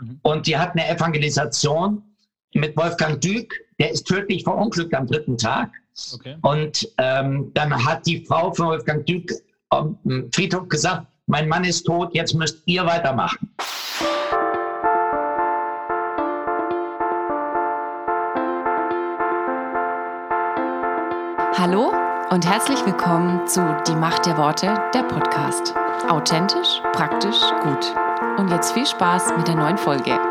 Mhm. Und die hat eine Evangelisation mit Wolfgang Dück, der ist tödlich verunglückt am dritten Tag. Okay. Und ähm, dann hat die Frau von Wolfgang Dück am Friedhof gesagt, mein Mann ist tot, jetzt müsst ihr weitermachen. Hallo und herzlich willkommen zu Die Macht der Worte, der Podcast. Authentisch, praktisch, gut. Und jetzt viel Spaß mit der neuen Folge.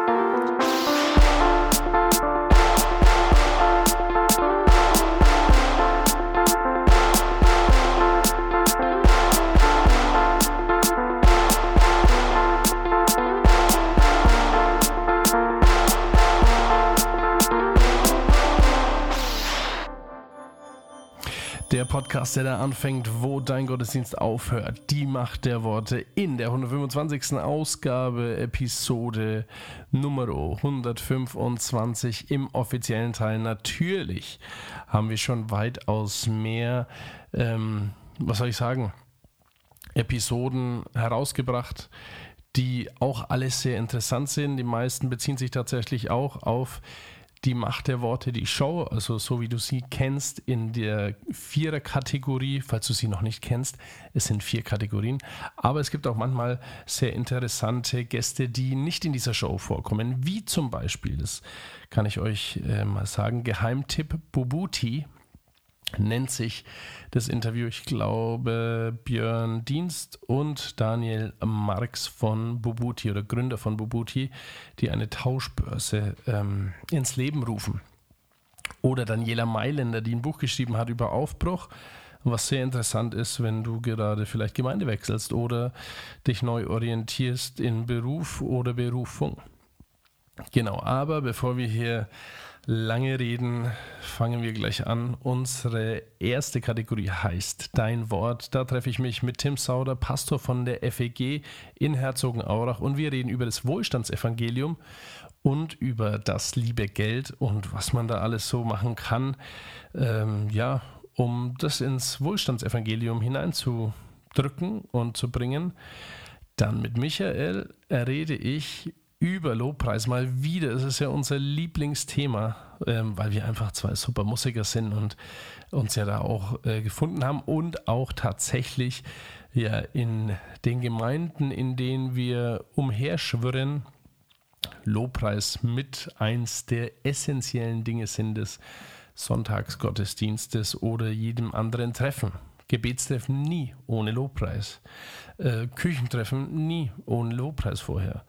Podcast, der da anfängt, wo dein Gottesdienst aufhört. Die Macht der Worte in der 125. Ausgabe, Episode Nummer 125 im offiziellen Teil. Natürlich haben wir schon weitaus mehr, ähm, was soll ich sagen, Episoden herausgebracht, die auch alles sehr interessant sind. Die meisten beziehen sich tatsächlich auch auf die Macht der Worte, die Show, also so wie du sie kennst in der Vierer-Kategorie, falls du sie noch nicht kennst, es sind vier Kategorien, aber es gibt auch manchmal sehr interessante Gäste, die nicht in dieser Show vorkommen, wie zum Beispiel, das kann ich euch äh, mal sagen, Geheimtipp Bubuti nennt sich das Interview, ich glaube, Björn Dienst und Daniel Marx von Bubuti oder Gründer von Bubuti, die eine Tauschbörse ähm, ins Leben rufen. Oder Daniela Mailänder, die ein Buch geschrieben hat über Aufbruch, was sehr interessant ist, wenn du gerade vielleicht Gemeinde wechselst oder dich neu orientierst in Beruf oder Berufung. Genau, aber bevor wir hier lange reden, fangen wir gleich an. Unsere erste Kategorie heißt Dein Wort. Da treffe ich mich mit Tim Sauder, Pastor von der FEG in Herzogenaurach und wir reden über das Wohlstandsevangelium und über das liebe Geld und was man da alles so machen kann, ähm, ja, um das ins Wohlstandsevangelium hineinzudrücken und zu bringen. Dann mit Michael rede ich über Lobpreis mal wieder. Es ist ja unser Lieblingsthema, ähm, weil wir einfach zwei super Musiker sind und uns ja da auch äh, gefunden haben und auch tatsächlich ja in den Gemeinden, in denen wir umherschwirren, Lobpreis mit eins der essentiellen Dinge sind des Sonntagsgottesdienstes oder jedem anderen Treffen. Gebetstreffen nie ohne Lobpreis. Äh, Küchentreffen nie ohne Lobpreis vorher.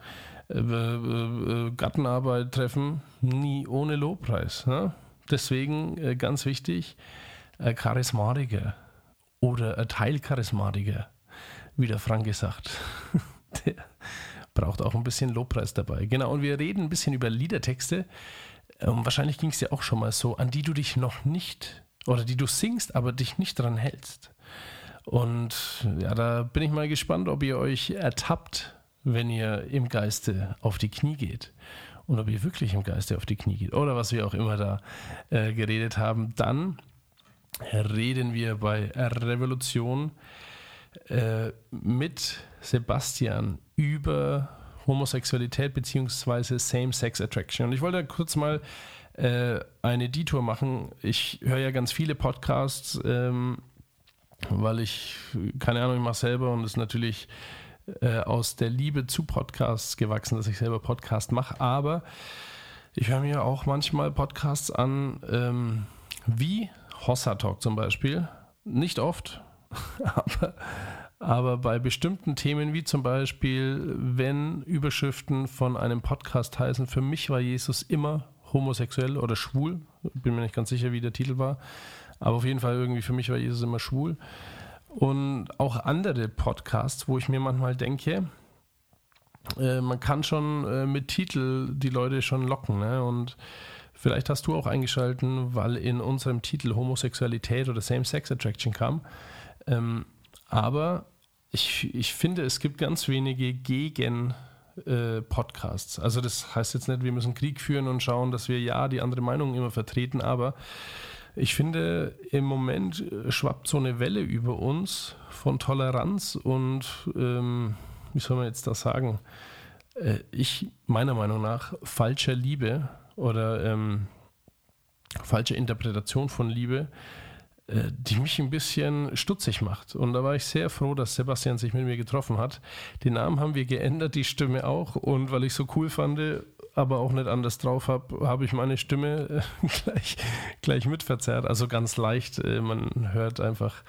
Äh, Gartenarbeit treffen, nie ohne Lobpreis. Ne? Deswegen äh, ganz wichtig, äh, Charismatiker oder Teilcharismatiker, wie der Frank gesagt. der braucht auch ein bisschen Lobpreis dabei. Genau, und wir reden ein bisschen über Liedertexte. Ähm, wahrscheinlich ging es dir auch schon mal so, an die du dich noch nicht oder die du singst, aber dich nicht dran hältst. Und ja, da bin ich mal gespannt, ob ihr euch ertappt wenn ihr im Geiste auf die Knie geht und ob ihr wirklich im Geiste auf die Knie geht oder was wir auch immer da äh, geredet haben, dann reden wir bei Revolution äh, mit Sebastian über Homosexualität bzw. Same-Sex Attraction. Und ich wollte kurz mal äh, eine Detour machen. Ich höre ja ganz viele Podcasts, ähm, weil ich, keine Ahnung, ich mache selber und es natürlich äh, aus der Liebe zu Podcasts gewachsen, dass ich selber Podcast mache. Aber ich höre mir auch manchmal Podcasts an, ähm, wie Hossa Talk zum Beispiel. Nicht oft, aber, aber bei bestimmten Themen, wie zum Beispiel, wenn Überschriften von einem Podcast heißen, für mich war Jesus immer homosexuell oder schwul, bin mir nicht ganz sicher, wie der Titel war, aber auf jeden Fall irgendwie für mich war Jesus immer schwul und auch andere Podcasts, wo ich mir manchmal denke, äh, man kann schon äh, mit Titel die Leute schon locken. Ne? Und vielleicht hast du auch eingeschalten, weil in unserem Titel Homosexualität oder Same-Sex Attraction kam. Ähm, aber ich, ich finde, es gibt ganz wenige gegen äh, Podcasts. Also das heißt jetzt nicht, wir müssen Krieg führen und schauen, dass wir ja die andere Meinung immer vertreten, aber ich finde, im Moment äh, schwappt so eine Welle über uns von Toleranz und, ähm, wie soll man jetzt das sagen, äh, ich meiner Meinung nach falscher Liebe oder ähm, falsche Interpretation von Liebe, äh, die mich ein bisschen stutzig macht. Und da war ich sehr froh, dass Sebastian sich mit mir getroffen hat. Den Namen haben wir geändert, die Stimme auch. Und weil ich so cool fand, aber auch nicht anders drauf habe, habe ich meine Stimme äh, gleich, gleich mitverzerrt. Also ganz leicht. Äh, man hört einfach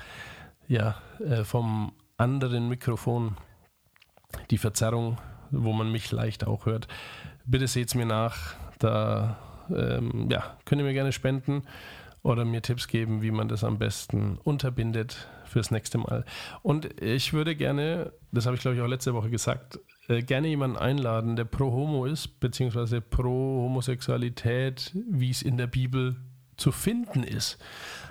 ja, vom anderen Mikrofon die Verzerrung, wo man mich leicht auch hört. Bitte seht es mir nach. Da ähm, ja, könnt ihr mir gerne spenden oder mir Tipps geben, wie man das am besten unterbindet fürs nächste Mal. Und ich würde gerne, das habe ich glaube ich auch letzte Woche gesagt, äh, gerne jemanden einladen, der pro Homo ist, beziehungsweise pro Homosexualität, wie es in der Bibel zu finden ist.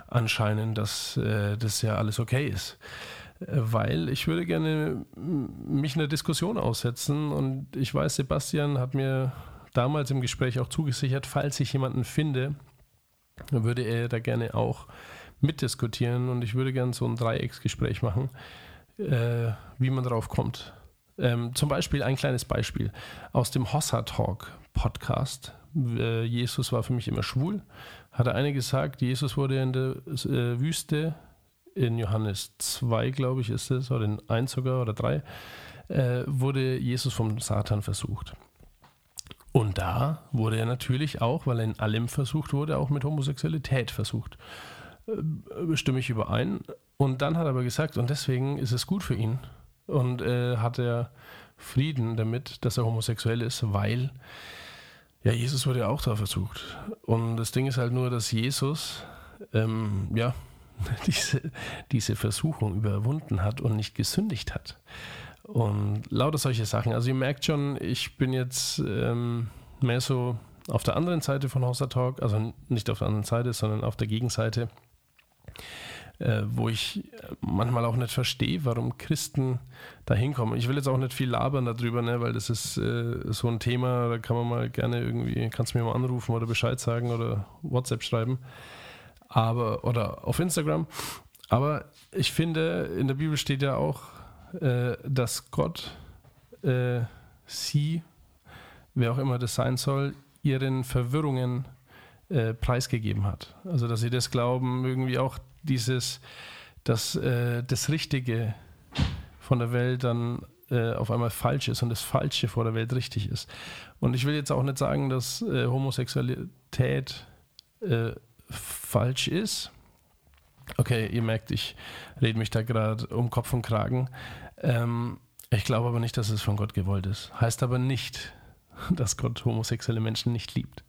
Anscheinend, dass äh, das ja alles okay ist. Weil ich würde gerne mich in der Diskussion aussetzen und ich weiß, Sebastian hat mir damals im Gespräch auch zugesichert, falls ich jemanden finde, würde er da gerne auch mitdiskutieren und ich würde gerne so ein Dreiecksgespräch machen, äh, wie man drauf kommt. Ähm, zum Beispiel ein kleines Beispiel aus dem Hossa Talk Podcast. Äh, Jesus war für mich immer schwul. Hat der eine gesagt, Jesus wurde in der äh, Wüste, in Johannes 2, glaube ich, ist es, oder in 1 sogar oder 3, äh, wurde Jesus vom Satan versucht. Und da wurde er natürlich auch, weil er in allem versucht wurde, auch mit Homosexualität versucht. Äh, stimme ich überein. Und dann hat er aber gesagt, und deswegen ist es gut für ihn. Und äh, hat er Frieden damit, dass er homosexuell ist, weil ja, Jesus wurde ja auch da versucht. Und das Ding ist halt nur, dass Jesus ähm, ja, diese, diese Versuchung überwunden hat und nicht gesündigt hat. Und lauter solche Sachen. Also ihr merkt schon, ich bin jetzt ähm, mehr so auf der anderen Seite von Hossa Talk, also nicht auf der anderen Seite, sondern auf der Gegenseite, äh, wo ich manchmal auch nicht verstehe, warum Christen da hinkommen. Ich will jetzt auch nicht viel labern darüber, ne, weil das ist äh, so ein Thema, da kann man mal gerne irgendwie, kannst du mir mal anrufen oder Bescheid sagen oder WhatsApp schreiben. Aber, oder auf Instagram. Aber ich finde, in der Bibel steht ja auch, äh, dass Gott äh, sie, wer auch immer das sein soll, ihren Verwirrungen äh, preisgegeben hat. Also dass sie das glauben, irgendwie auch dieses, dass äh, das Richtige von der Welt dann äh, auf einmal falsch ist und das Falsche vor der Welt richtig ist. Und ich will jetzt auch nicht sagen, dass äh, Homosexualität falsch ist Okay, ihr merkt, ich rede mich da gerade um Kopf und Kragen. Ähm, ich glaube aber nicht, dass es von Gott gewollt ist. Heißt aber nicht, dass Gott homosexuelle Menschen nicht liebt,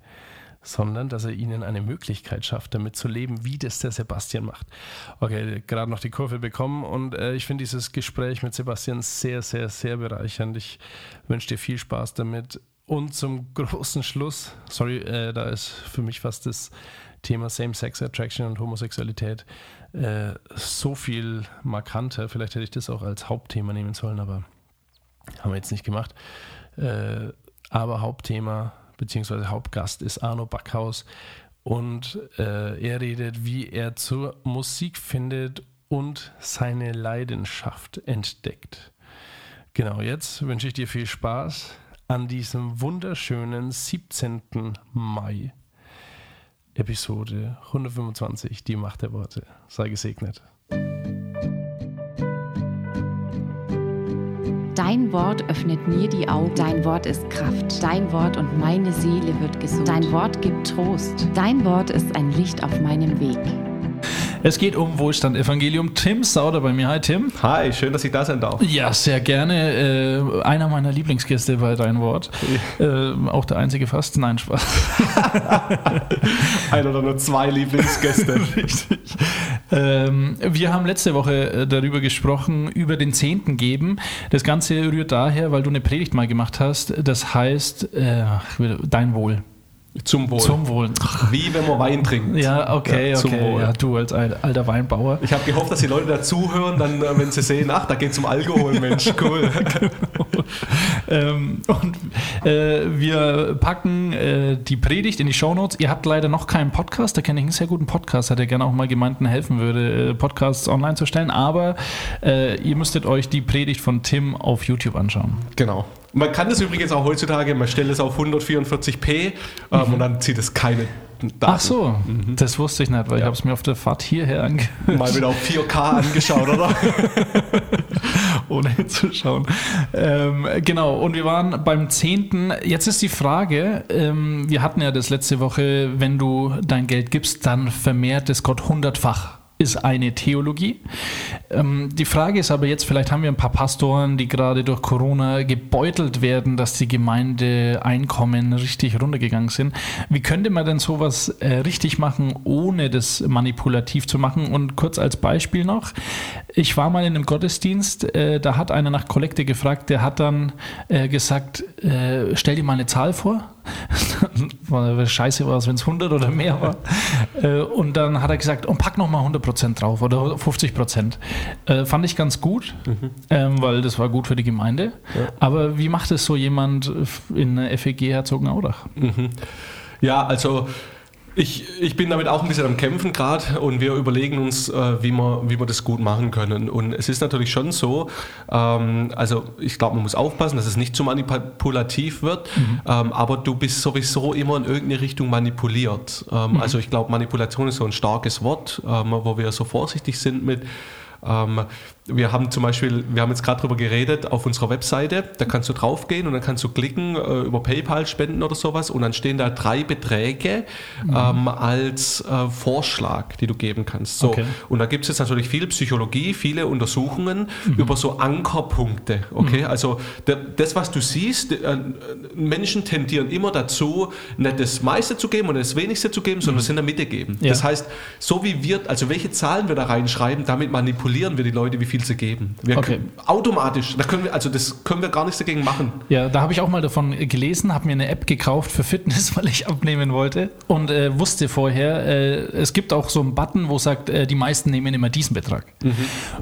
sondern dass er ihnen eine Möglichkeit schafft, damit zu leben, wie das der Sebastian macht. Okay, gerade noch die Kurve bekommen und äh, ich finde dieses Gespräch mit Sebastian sehr, sehr, sehr bereichernd. Ich wünsche dir viel Spaß damit. Und zum großen Schluss, sorry, äh, da ist für mich fast das Thema Same-Sex Attraction und Homosexualität äh, so viel markanter. Vielleicht hätte ich das auch als Hauptthema nehmen sollen, aber haben wir jetzt nicht gemacht. Äh, aber Hauptthema bzw. Hauptgast ist Arno Backhaus und äh, er redet, wie er zur Musik findet und seine Leidenschaft entdeckt. Genau, jetzt wünsche ich dir viel Spaß an diesem wunderschönen 17. Mai Episode 125, die Macht der Worte. Sei gesegnet. Dein Wort öffnet mir die Augen. Dein Wort ist Kraft. Dein Wort und meine Seele wird gesund. Dein Wort gibt Trost. Dein Wort ist ein Licht auf meinem Weg. Es geht um Wohlstand Evangelium. Tim Sauder bei mir. Hi Tim. Hi, schön, dass ich da sein darf. Ja, sehr gerne. Äh, einer meiner Lieblingsgäste bei Dein Wort. Äh, auch der einzige fast. Nein, Spaß. Ein oder nur zwei Lieblingsgäste. Richtig. Ähm, wir haben letzte Woche äh, darüber gesprochen, über den Zehnten geben. Das Ganze rührt daher, weil du eine Predigt mal gemacht hast. Das heißt, äh, dein Wohl. Zum Wohl. Zum Wohl. Wie wenn man Wein trinkt. Ja, okay, ja, okay. Ja, du als alter Weinbauer. Ich habe gehofft, dass die Leute dazuhören, dann, äh, wenn sie sehen, ach, da geht es um Alkohol, Mensch, cool. ähm, und äh, wir packen äh, die Predigt in die Shownotes. Ihr habt leider noch keinen Podcast, da kenne ich einen sehr guten Podcast, der gerne auch mal Gemeinden helfen würde, äh, Podcasts online zu stellen, aber äh, ihr müsstet euch die Predigt von Tim auf YouTube anschauen. Genau. Man kann das übrigens auch heutzutage, man stellt es auf 144p ähm, mhm. und dann zieht es keine Daten. Ach so, mhm. das wusste ich nicht, weil ja. ich habe es mir auf der Fahrt hierher angehört. Mal wieder auf 4K angeschaut, oder? Ohne hinzuschauen. Ähm, genau, und wir waren beim 10. Jetzt ist die Frage, ähm, wir hatten ja das letzte Woche, wenn du dein Geld gibst, dann vermehrt es Gott hundertfach ist eine Theologie. Ähm, die Frage ist aber jetzt, vielleicht haben wir ein paar Pastoren, die gerade durch Corona gebeutelt werden, dass die Gemeindeeinkommen richtig runtergegangen sind. Wie könnte man denn sowas äh, richtig machen, ohne das manipulativ zu machen? Und kurz als Beispiel noch, ich war mal in einem Gottesdienst, äh, da hat einer nach Kollekte gefragt, der hat dann äh, gesagt, äh, stell dir mal eine Zahl vor scheiße war es, wenn es 100 oder mehr war. Äh, und dann hat er gesagt, und pack nochmal 100% drauf oder 50%. Äh, fand ich ganz gut, mhm. ähm, weil das war gut für die Gemeinde. Ja. Aber wie macht es so jemand in FEG Herzogenaurach? Mhm. Ja, also ich, ich bin damit auch ein bisschen am Kämpfen gerade und wir überlegen uns, äh, wie, wir, wie wir das gut machen können. Und es ist natürlich schon so, ähm, also ich glaube, man muss aufpassen, dass es nicht zu manipulativ wird, mhm. ähm, aber du bist sowieso immer in irgendeine Richtung manipuliert. Ähm, mhm. Also ich glaube, Manipulation ist so ein starkes Wort, ähm, wo wir so vorsichtig sind mit. Ähm, wir haben zum Beispiel, wir haben jetzt gerade darüber geredet, auf unserer Webseite, da kannst du draufgehen und dann kannst du klicken, äh, über PayPal spenden oder sowas und dann stehen da drei Beträge mhm. ähm, als äh, Vorschlag, die du geben kannst. So. Okay. Und da gibt es jetzt natürlich viel Psychologie, viele Untersuchungen mhm. über so Ankerpunkte. Okay, mhm. also das, was du siehst, äh, Menschen tendieren immer dazu, nicht das meiste zu geben und das wenigste zu geben, sondern mhm. es in der Mitte geben. Ja. Das heißt, so wie wir, also welche Zahlen wir da reinschreiben, damit manipulieren wir die Leute, wie viel viel zu geben. Wir okay. können, automatisch, da können wir, also das können wir gar nichts dagegen machen. Ja, da habe ich auch mal davon gelesen, habe mir eine App gekauft für Fitness, weil ich abnehmen wollte und äh, wusste vorher, äh, es gibt auch so einen Button, wo sagt, äh, die meisten nehmen immer diesen Betrag. Mhm.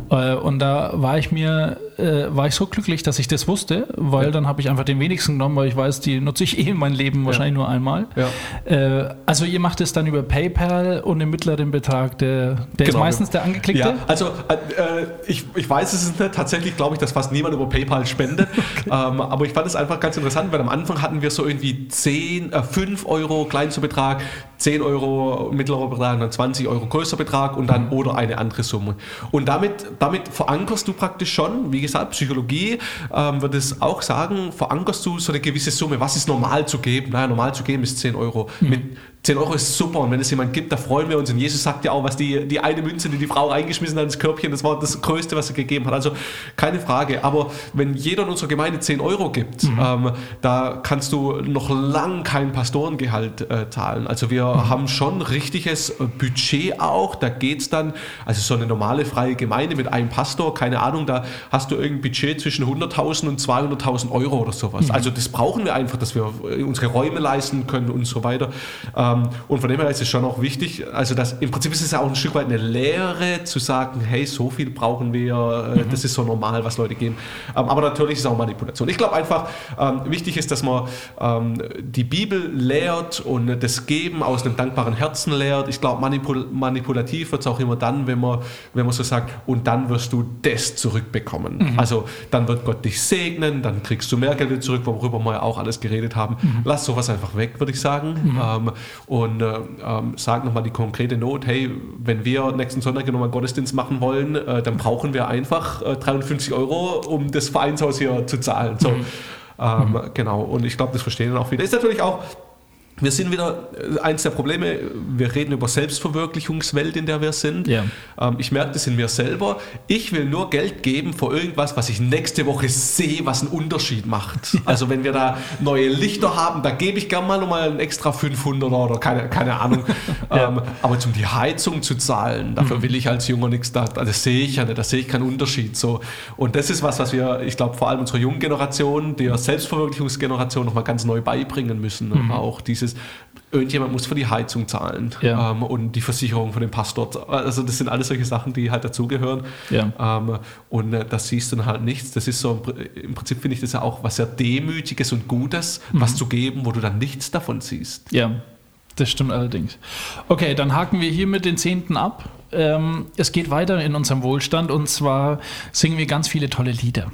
Äh, und da war ich mir, äh, war ich so glücklich, dass ich das wusste, weil ja. dann habe ich einfach den wenigsten genommen, weil ich weiß, die nutze ich eh in meinem Leben wahrscheinlich ja. nur einmal. Ja. Äh, also ihr macht es dann über PayPal und den mittleren Betrag, der, der genau. ist meistens der angeklickte? Ja, also ich ich weiß es nicht. Tatsächlich glaube ich, dass fast niemand über PayPal spendet. Okay. Ähm, aber ich fand es einfach ganz interessant, weil am Anfang hatten wir so irgendwie 10, äh, 5 Euro kleinster Betrag, 10 Euro mittlerer Betrag, dann 20 Euro größer Betrag und dann oder eine andere Summe. Und damit, damit verankerst du praktisch schon, wie gesagt, Psychologie ähm, wird es auch sagen, verankerst du so eine gewisse Summe. Was ist normal zu geben? Naja, normal zu geben ist 10 Euro. Mhm. Mit 10 Euro ist super und wenn es jemand gibt, da freuen wir uns. Und Jesus sagt ja auch, was die, die eine Münze, die die Frau reingeschmissen hat ins Körbchen, das war das Größte, was er gegeben hat. Also keine Frage. Aber wenn jeder in unserer Gemeinde 10 Euro gibt, mhm. ähm, da kannst du noch lang kein Pastorengehalt äh, zahlen. Also wir. Haben schon richtiges Budget auch. Da geht es dann, also so eine normale freie Gemeinde mit einem Pastor, keine Ahnung, da hast du irgendein Budget zwischen 100.000 und 200.000 Euro oder sowas. Mhm. Also das brauchen wir einfach, dass wir unsere Räume leisten können und so weiter. Ähm, und von dem her ist es schon auch wichtig, also das, im Prinzip ist es ja auch ein Stück weit eine Lehre zu sagen, hey, so viel brauchen wir, äh, mhm. das ist so normal, was Leute geben. Ähm, aber natürlich ist es auch Manipulation. Ich glaube einfach, ähm, wichtig ist, dass man die Bibel lehrt und das Geben aus einem dankbaren Herzen lehrt. Ich glaube, manipul manipulativ wird es auch immer dann, wenn man, wenn man so sagt, und dann wirst du das zurückbekommen. Mhm. Also dann wird Gott dich segnen, dann kriegst du mehr Geld zurück, worüber wir ja auch alles geredet haben. Mhm. Lass sowas einfach weg, würde ich sagen. Mhm. Ähm, und äh, ähm, sag nochmal die konkrete Not, hey, wenn wir nächsten Sonntag nochmal Gottesdienst machen wollen, äh, dann brauchen wir einfach äh, 350 Euro, um das Vereinshaus hier zu zahlen. So. Mhm. Ähm, mhm. Genau, und ich glaube, das verstehen dann auch viele. Ist natürlich auch wir sind wieder, äh, eins der Probleme, wir reden über Selbstverwirklichungswelt, in der wir sind. Ja. Ähm, ich merke das in mir selber. Ich will nur Geld geben für irgendwas, was ich nächste Woche sehe, was einen Unterschied macht. Ja. Also wenn wir da neue Lichter haben, da gebe ich gerne mal nochmal ein extra 500 oder keine, keine Ahnung. ja. ähm, aber zum die Heizung zu zahlen, dafür mhm. will ich als Junger nichts, da, das sehe ich ja nicht, da sehe ich keinen Unterschied. So. Und das ist was, was wir, ich glaube, vor allem unserer jungen Generation, der Selbstverwirklichungsgeneration nochmal ganz neu beibringen müssen. Mhm. Auch diese ist, irgendjemand muss für die Heizung zahlen ja. ähm, und die Versicherung von dem Pastor. Also das sind alles solche Sachen, die halt dazugehören. Ja. Ähm, und äh, das siehst du dann halt nichts. Das ist so, im Prinzip finde ich das ja auch was sehr Demütiges und Gutes, mhm. was zu geben, wo du dann nichts davon siehst. Ja, das stimmt allerdings. Okay, dann haken wir hier mit den Zehnten ab. Ähm, es geht weiter in unserem Wohlstand und zwar singen wir ganz viele tolle Lieder.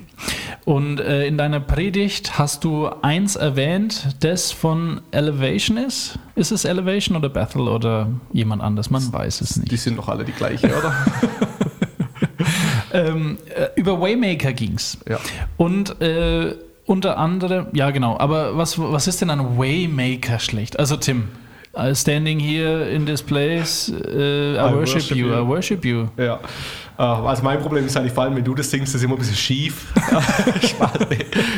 Und äh, in deiner Predigt hast du eins erwähnt, das von Elevation ist. Ist es Elevation oder Bethel oder jemand anders? Man weiß es nicht. Die sind doch alle die gleiche, oder? ähm, äh, über Waymaker ging es. Ja. Und äh, unter anderem, ja genau, aber was, was ist denn an Waymaker schlecht? Also Tim, Uh, standing here in this place, uh, I, I, worship, worship you, you, I worship you. Ja. Uh, also mein Problem ist eigentlich, vor allem wenn du das singst, ist immer ein bisschen schief.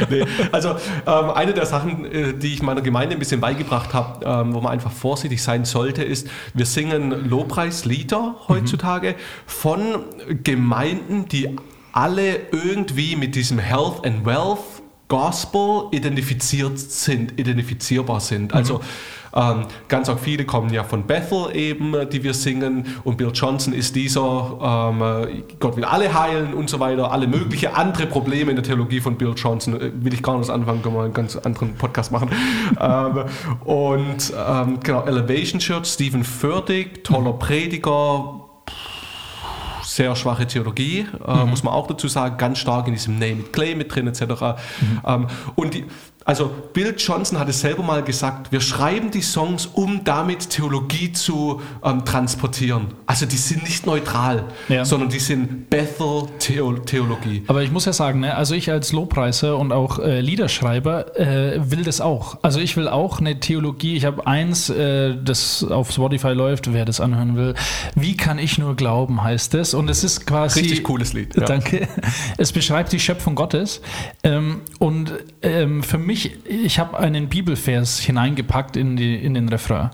Nee. Also ähm, eine der Sachen, äh, die ich meiner Gemeinde ein bisschen beigebracht habe, ähm, wo man einfach vorsichtig sein sollte, ist, wir singen Lobpreislieder heutzutage mhm. von Gemeinden, die alle irgendwie mit diesem Health and Wealth Gospel identifiziert sind, identifizierbar sind. Also mhm. Ähm, ganz auch viele kommen ja von Bethel eben, äh, die wir singen. Und Bill Johnson ist dieser, ähm, äh, Gott will alle heilen und so weiter. Alle möglichen andere Probleme in der Theologie von Bill Johnson äh, will ich gar nicht anfangen, können wir einen ganz anderen Podcast machen. ähm, und ähm, genau, Elevation Church, Stephen Furtick, toller mhm. Prediger, sehr schwache Theologie, äh, mhm. muss man auch dazu sagen, ganz stark in diesem Name it Claim mit drin etc. Mhm. Ähm, und die, also Bill Johnson hat es selber mal gesagt, wir schreiben die Songs, um damit Theologie zu ähm, transportieren. Also die sind nicht neutral, ja. sondern die sind Bethel-Theologie. Aber ich muss ja sagen, ne, also ich als Lobpreiser und auch äh, Liederschreiber äh, will das auch. Also ich will auch eine Theologie. Ich habe eins, äh, das auf Spotify läuft, wer das anhören will. Wie kann ich nur glauben, heißt es. Und es ist quasi... Richtig cooles Lied. Ja. Danke. Es beschreibt die Schöpfung Gottes. Ähm, und ähm, für mich mich, ich habe einen Bibelvers hineingepackt in, die, in den Refrain,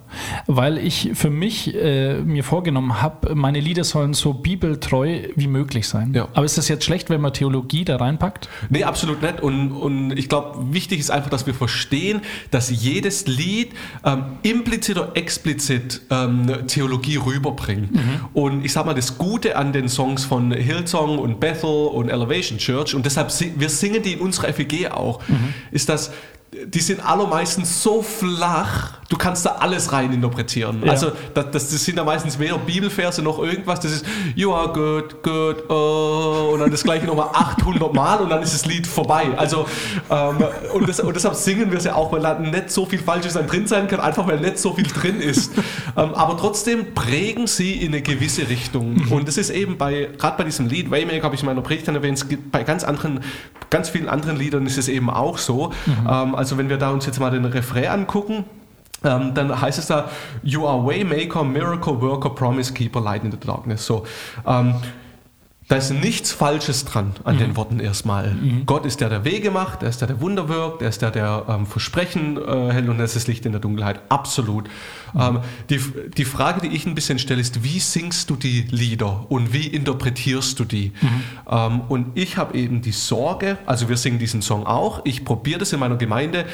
weil ich für mich äh, mir vorgenommen habe, meine Lieder sollen so bibeltreu wie möglich sein. Ja. Aber ist das jetzt schlecht, wenn man Theologie da reinpackt? Nee, absolut nicht. Und, und ich glaube, wichtig ist einfach, dass wir verstehen, dass jedes Lied ähm, implizit oder explizit ähm, Theologie rüberbringt. Mhm. Und ich sage mal, das Gute an den Songs von Hillsong und Bethel und Elevation Church, und deshalb, wir singen die in unserer FEG auch, mhm. ist, dass die sind allermeistens so flach, du kannst da alles rein interpretieren. Ja. Also das, das, das, sind ja meistens weder Bibelverse noch irgendwas, das ist You are good, good, oh, und dann das gleiche nochmal 800 Mal und dann ist das Lied vorbei. Also ähm, und, das, und, deshalb singen wir es ja auch, weil da nicht so viel Falsches dann drin sein kann, einfach weil nicht so viel drin ist. ähm, aber trotzdem prägen sie in eine gewisse Richtung. Mhm. Und das ist eben bei, gerade bei diesem Lied, Waymaker habe ich in meiner Predigt erwähnt, bei ganz anderen, ganz vielen anderen Liedern ist es eben auch so. Mhm. Ähm, also wenn wir da uns jetzt mal den Refrain angucken, ähm, dann heißt es da, You are Waymaker, Miracle Worker, Promise Keeper, Light in the Darkness. So, ähm, da ist nichts Falsches dran an mhm. den Worten erstmal. Mhm. Gott ist der, der Wege macht, er ist der, der Wunder wirkt, er ist der, der ähm, Versprechen äh, hält und er ist das Licht in der Dunkelheit. Absolut. Mhm. Ähm, die, die Frage, die ich ein bisschen stelle, ist, wie singst du die Lieder und wie interpretierst du die? Mhm. Ähm, und ich habe eben die Sorge, also wir singen diesen Song auch, ich probiere das in meiner Gemeinde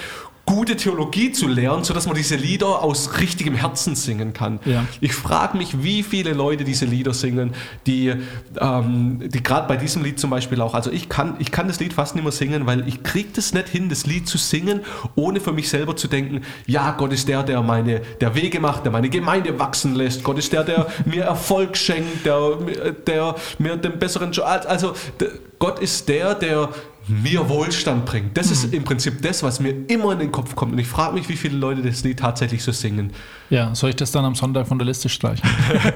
gute Theologie zu lernen, sodass man diese Lieder aus richtigem Herzen singen kann. Ja. Ich frage mich, wie viele Leute diese Lieder singen, die, ähm, die gerade bei diesem Lied zum Beispiel auch, also ich kann, ich kann das Lied fast nicht mehr singen, weil ich kriege das nicht hin, das Lied zu singen, ohne für mich selber zu denken, ja, Gott ist der, der meine, der Wege macht, der meine Gemeinde wachsen lässt, Gott ist der, der mir Erfolg schenkt, der, der mir den besseren Job, also Gott ist der, der mir Wohlstand bringt. Das mhm. ist im Prinzip das, was mir immer in den Kopf kommt. Und ich frage mich, wie viele Leute das Lied tatsächlich so singen. Ja, soll ich das dann am Sonntag von der Liste streichen?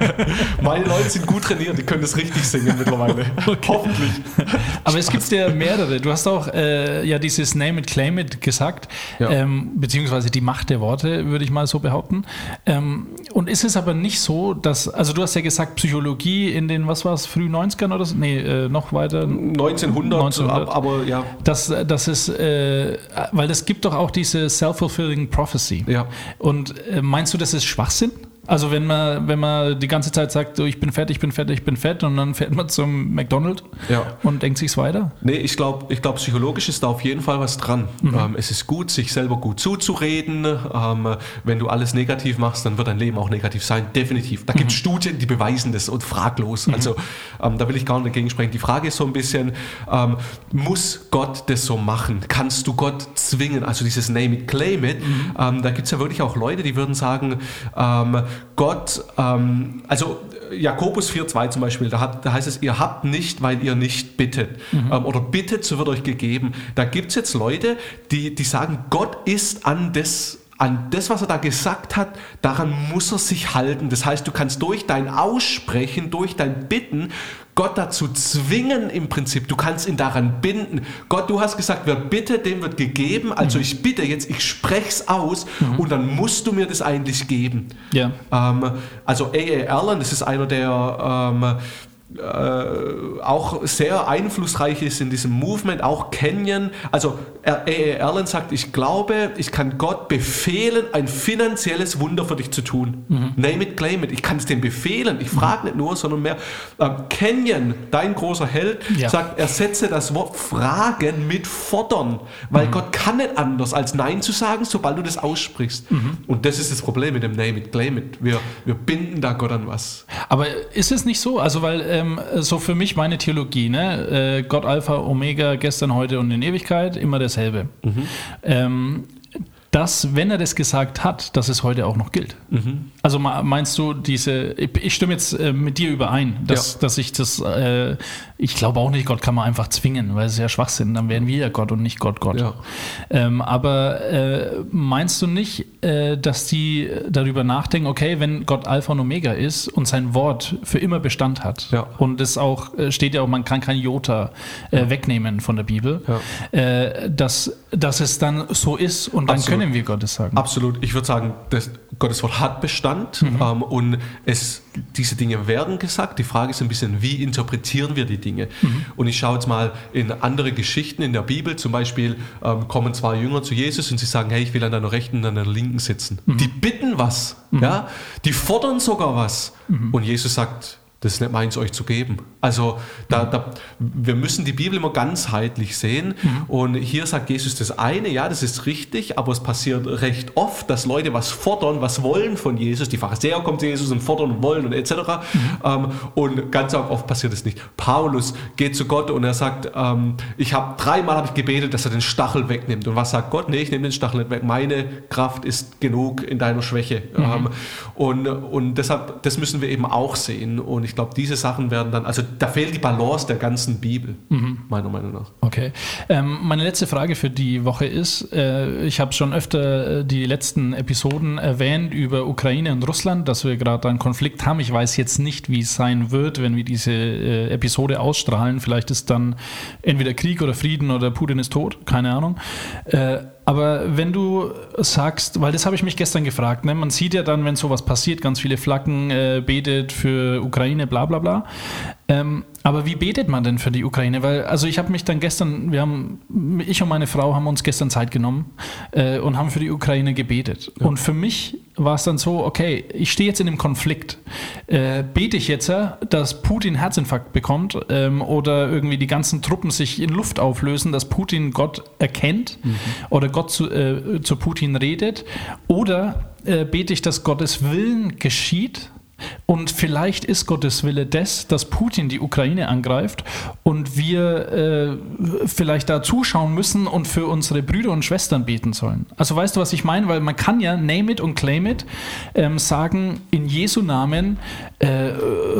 Meine Leute sind gut trainiert, die können das richtig singen mittlerweile. Okay. Hoffentlich. Aber es gibt ja mehrere. Du hast auch äh, ja dieses Name it, Claim it gesagt, ja. ähm, beziehungsweise die Macht der Worte, würde ich mal so behaupten. Ähm, und ist es aber nicht so, dass, also du hast ja gesagt, Psychologie in den, was war es, früh 90ern oder so? Nee, äh, noch weiter. 1900, 1900. aber ja. Das, das ist, äh, weil es gibt doch auch diese Self-Fulfilling Prophecy. Ja. Und äh, meinst du, das ist Schwachsinn? Also wenn man, wenn man die ganze Zeit sagt, so, ich bin fett, ich bin fett, ich bin fett und dann fährt man zum McDonald's ja. und denkt sich's weiter? Nee, ich glaube, ich glaub, psychologisch ist da auf jeden Fall was dran. Mhm. Ähm, es ist gut, sich selber gut zuzureden. Ähm, wenn du alles negativ machst, dann wird dein Leben auch negativ sein. Definitiv. Da gibt es mhm. Studien, die beweisen das und fraglos. Mhm. Also ähm, da will ich gar nicht dagegen sprechen. Die Frage ist so ein bisschen, ähm, muss Gott das so machen? Kannst du Gott zwingen? Also dieses Name it, claim it. Mhm. Ähm, da gibt es ja wirklich auch Leute, die würden sagen, ähm, Gott, ähm, also Jakobus 4,2 zum Beispiel, da, hat, da, heißt es, ihr habt nicht, weil ihr nicht bittet. Mhm. Ähm, oder bittet, so wird euch gegeben. Da gibt es jetzt Leute, die, die sagen, Gott ist an das an das, was er da gesagt hat, daran muss er sich halten. Das heißt, du kannst durch dein Aussprechen, durch dein Bitten Gott dazu zwingen im Prinzip. Du kannst ihn daran binden. Gott, du hast gesagt, wer bittet, dem wird gegeben. Also mhm. ich bitte jetzt, ich spreche es aus mhm. und dann musst du mir das eigentlich geben. Ja. Ähm, also A.A. Allen, das ist einer der ähm, äh, auch sehr einflussreich ist in diesem Movement, auch Canyon. Also A.A. Allen sagt, ich glaube, ich kann Gott befehlen, ein finanzielles Wunder für dich zu tun. Mhm. Name it, claim it. Ich kann es dem befehlen. Ich frage mhm. nicht nur, sondern mehr. Ähm, Canyon, dein großer Held, ja. sagt, ersetze das Wort Fragen mit Fordern, weil mhm. Gott kann nicht anders als Nein zu sagen, sobald du das aussprichst. Mhm. Und das ist das Problem mit dem Name it, claim it. Wir, wir binden da Gott an was. Aber ist es nicht so? Also, weil ähm, so für mich meine Theologie, ne? Äh, Gott Alpha, Omega, gestern, heute und in Ewigkeit, immer dasselbe. Mhm. Ähm, dass, wenn er das gesagt hat, dass es heute auch noch gilt. Mhm. Also meinst du diese, ich stimme jetzt äh, mit dir überein, dass, ja. dass ich das, äh, ich glaube auch nicht, Gott kann man einfach zwingen, weil es ja Schwachsinn, dann wären wir ja Gott und nicht Gott Gott. Ja. Ähm, aber äh, meinst du nicht, äh, dass die darüber nachdenken, okay, wenn Gott Alpha und Omega ist und sein Wort für immer Bestand hat ja. und es auch, äh, steht ja auch, man kann kein Jota äh, wegnehmen von der Bibel, dass, dass es dann so ist und dann Absolut. können können wir Gottes sagen. Absolut. Ich würde sagen, das Gottes Wort hat Bestand mhm. ähm, und es, diese Dinge werden gesagt. Die Frage ist ein bisschen, wie interpretieren wir die Dinge? Mhm. Und ich schaue jetzt mal in andere Geschichten in der Bibel. Zum Beispiel ähm, kommen zwei Jünger zu Jesus und sie sagen, hey, ich will an deiner Rechten und an deiner Linken sitzen. Mhm. Die bitten was. Mhm. Ja? Die fordern sogar was. Mhm. Und Jesus sagt, das ist nicht meins, euch zu geben. Also da, da, wir müssen die Bibel immer ganzheitlich sehen. Mhm. Und hier sagt Jesus das eine, ja, das ist richtig, aber es passiert recht oft, dass Leute was fordern, was wollen von Jesus. Die Pharisäer kommen zu Jesus und fordern und wollen und etc. Mhm. Ähm, und ganz oft passiert es nicht. Paulus geht zu Gott und er sagt, ähm, ich habe dreimal habe ich gebetet, dass er den Stachel wegnimmt. Und was sagt Gott? Nee, ich nehme den Stachel nicht weg. Meine Kraft ist genug in deiner Schwäche. Mhm. Ähm, und, und deshalb, das müssen wir eben auch sehen. Und ich ich glaube, diese Sachen werden dann, also da fehlt die Balance der ganzen Bibel, mhm. meiner Meinung nach. Okay. Ähm, meine letzte Frage für die Woche ist, äh, ich habe schon öfter äh, die letzten Episoden erwähnt über Ukraine und Russland, dass wir gerade einen Konflikt haben. Ich weiß jetzt nicht, wie es sein wird, wenn wir diese äh, Episode ausstrahlen. Vielleicht ist dann entweder Krieg oder Frieden oder Putin ist tot, keine Ahnung. Äh, aber wenn du sagst, weil das habe ich mich gestern gefragt, ne? man sieht ja dann, wenn sowas passiert, ganz viele Flaggen, äh, betet für Ukraine, bla bla bla. Ähm, aber wie betet man denn für die Ukraine? Weil, also ich habe mich dann gestern, wir haben, ich und meine Frau haben uns gestern Zeit genommen äh, und haben für die Ukraine gebetet. Ja. Und für mich war es dann so, okay, ich stehe jetzt in dem Konflikt. Äh, bete ich jetzt, dass Putin Herzinfarkt bekommt ähm, oder irgendwie die ganzen Truppen sich in Luft auflösen, dass Putin Gott erkennt mhm. oder Gott zu, äh, zu Putin redet? Oder äh, bete ich, dass Gottes Willen geschieht? Und vielleicht ist Gottes Wille das, dass Putin die Ukraine angreift und wir äh, vielleicht da zuschauen müssen und für unsere Brüder und Schwestern beten sollen. Also weißt du, was ich meine? Weil man kann ja name it und claim it ähm, sagen, in Jesu Namen, äh,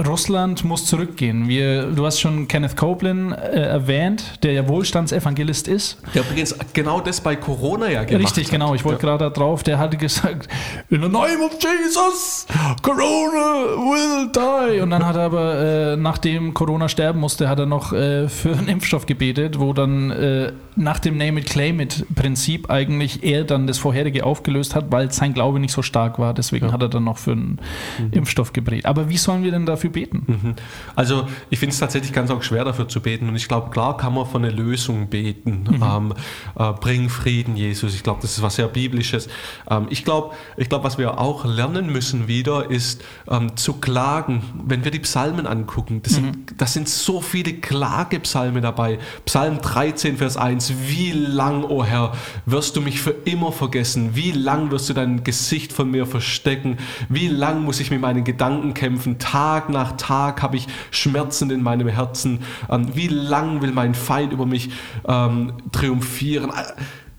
Russland muss zurückgehen. Wir, du hast schon Kenneth Copeland äh, erwähnt, der ja Wohlstandsevangelist ist. Der übrigens genau das bei Corona ja gemacht Richtig, hat. genau. Ich wollte ja. gerade darauf, der hatte gesagt, in the name of Jesus, Corona will die. Und dann hat er aber, äh, nachdem Corona sterben musste, hat er noch äh, für einen Impfstoff gebetet, wo dann äh, nach dem Name it claim it Prinzip eigentlich er dann das vorherige aufgelöst hat, weil sein Glaube nicht so stark war. Deswegen ja. hat er dann noch für einen mhm. Impfstoff gebetet. Aber wie sollen wir denn dafür beten? Mhm. Also ich finde es tatsächlich ganz auch schwer dafür zu beten. Und ich glaube, klar kann man von einer Lösung beten. Mhm. Ähm, äh, bring Frieden, Jesus. Ich glaube, das ist was sehr Biblisches. Ähm, ich glaube, ich glaub, was wir auch lernen müssen wieder, ist ähm, zu klagen. Wenn wir die Psalmen angucken, das, mhm. sind, das sind so viele Klagepsalme dabei. Psalm 13, Vers 1. Wie lang, o oh Herr, wirst du mich für immer vergessen? Wie lang wirst du dein Gesicht von mir verstecken? Wie lang muss ich mit meinen Gedanken kämpfen? Tag nach Tag habe ich Schmerzen in meinem Herzen. Ähm, wie lang will mein Feind über mich ähm, triumphieren?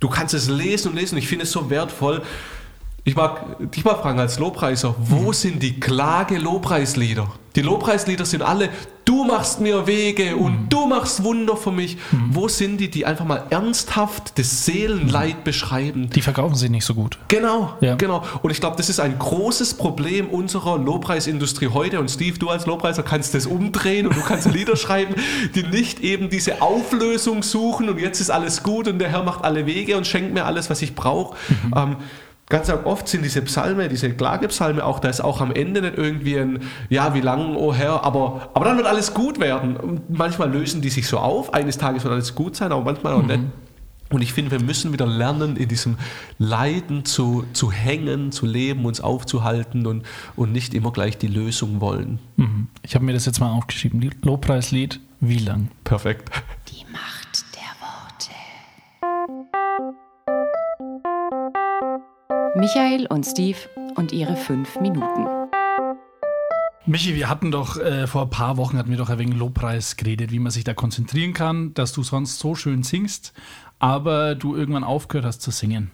Du kannst es lesen und lesen. Ich finde es so wertvoll. Ich mag dich mal fragen als Lobpreiser, wo mhm. sind die Klage-Lobpreislieder? Die Lobpreislieder sind alle, du machst mir Wege und mhm. du machst Wunder für mich. Mhm. Wo sind die, die einfach mal ernsthaft das Seelenleid mhm. beschreiben? Die verkaufen sie nicht so gut. Genau, ja. genau. Und ich glaube, das ist ein großes Problem unserer Lobpreisindustrie heute. Und Steve, du als Lobpreiser kannst das umdrehen und du kannst Lieder schreiben, die nicht eben diese Auflösung suchen und jetzt ist alles gut und der Herr macht alle Wege und schenkt mir alles, was ich brauche. Mhm. Ähm, Ganz oft sind diese Psalme, diese Klagepsalme auch, da ist auch am Ende nicht irgendwie ein, ja, wie lang, oh Herr, aber, aber dann wird alles gut werden. Und manchmal lösen die sich so auf, eines Tages wird alles gut sein, aber manchmal auch mhm. nicht. Und ich finde, wir müssen wieder lernen, in diesem Leiden zu, zu hängen, zu leben, uns aufzuhalten und, und nicht immer gleich die Lösung wollen. Mhm. Ich habe mir das jetzt mal aufgeschrieben. Lobpreislied, wie lang? Perfekt. Michael und Steve und ihre fünf Minuten. Michi, wir hatten doch äh, vor ein paar Wochen hatten wir doch ein wenig Lobpreis geredet, wie man sich da konzentrieren kann, dass du sonst so schön singst, aber du irgendwann aufgehört hast zu singen.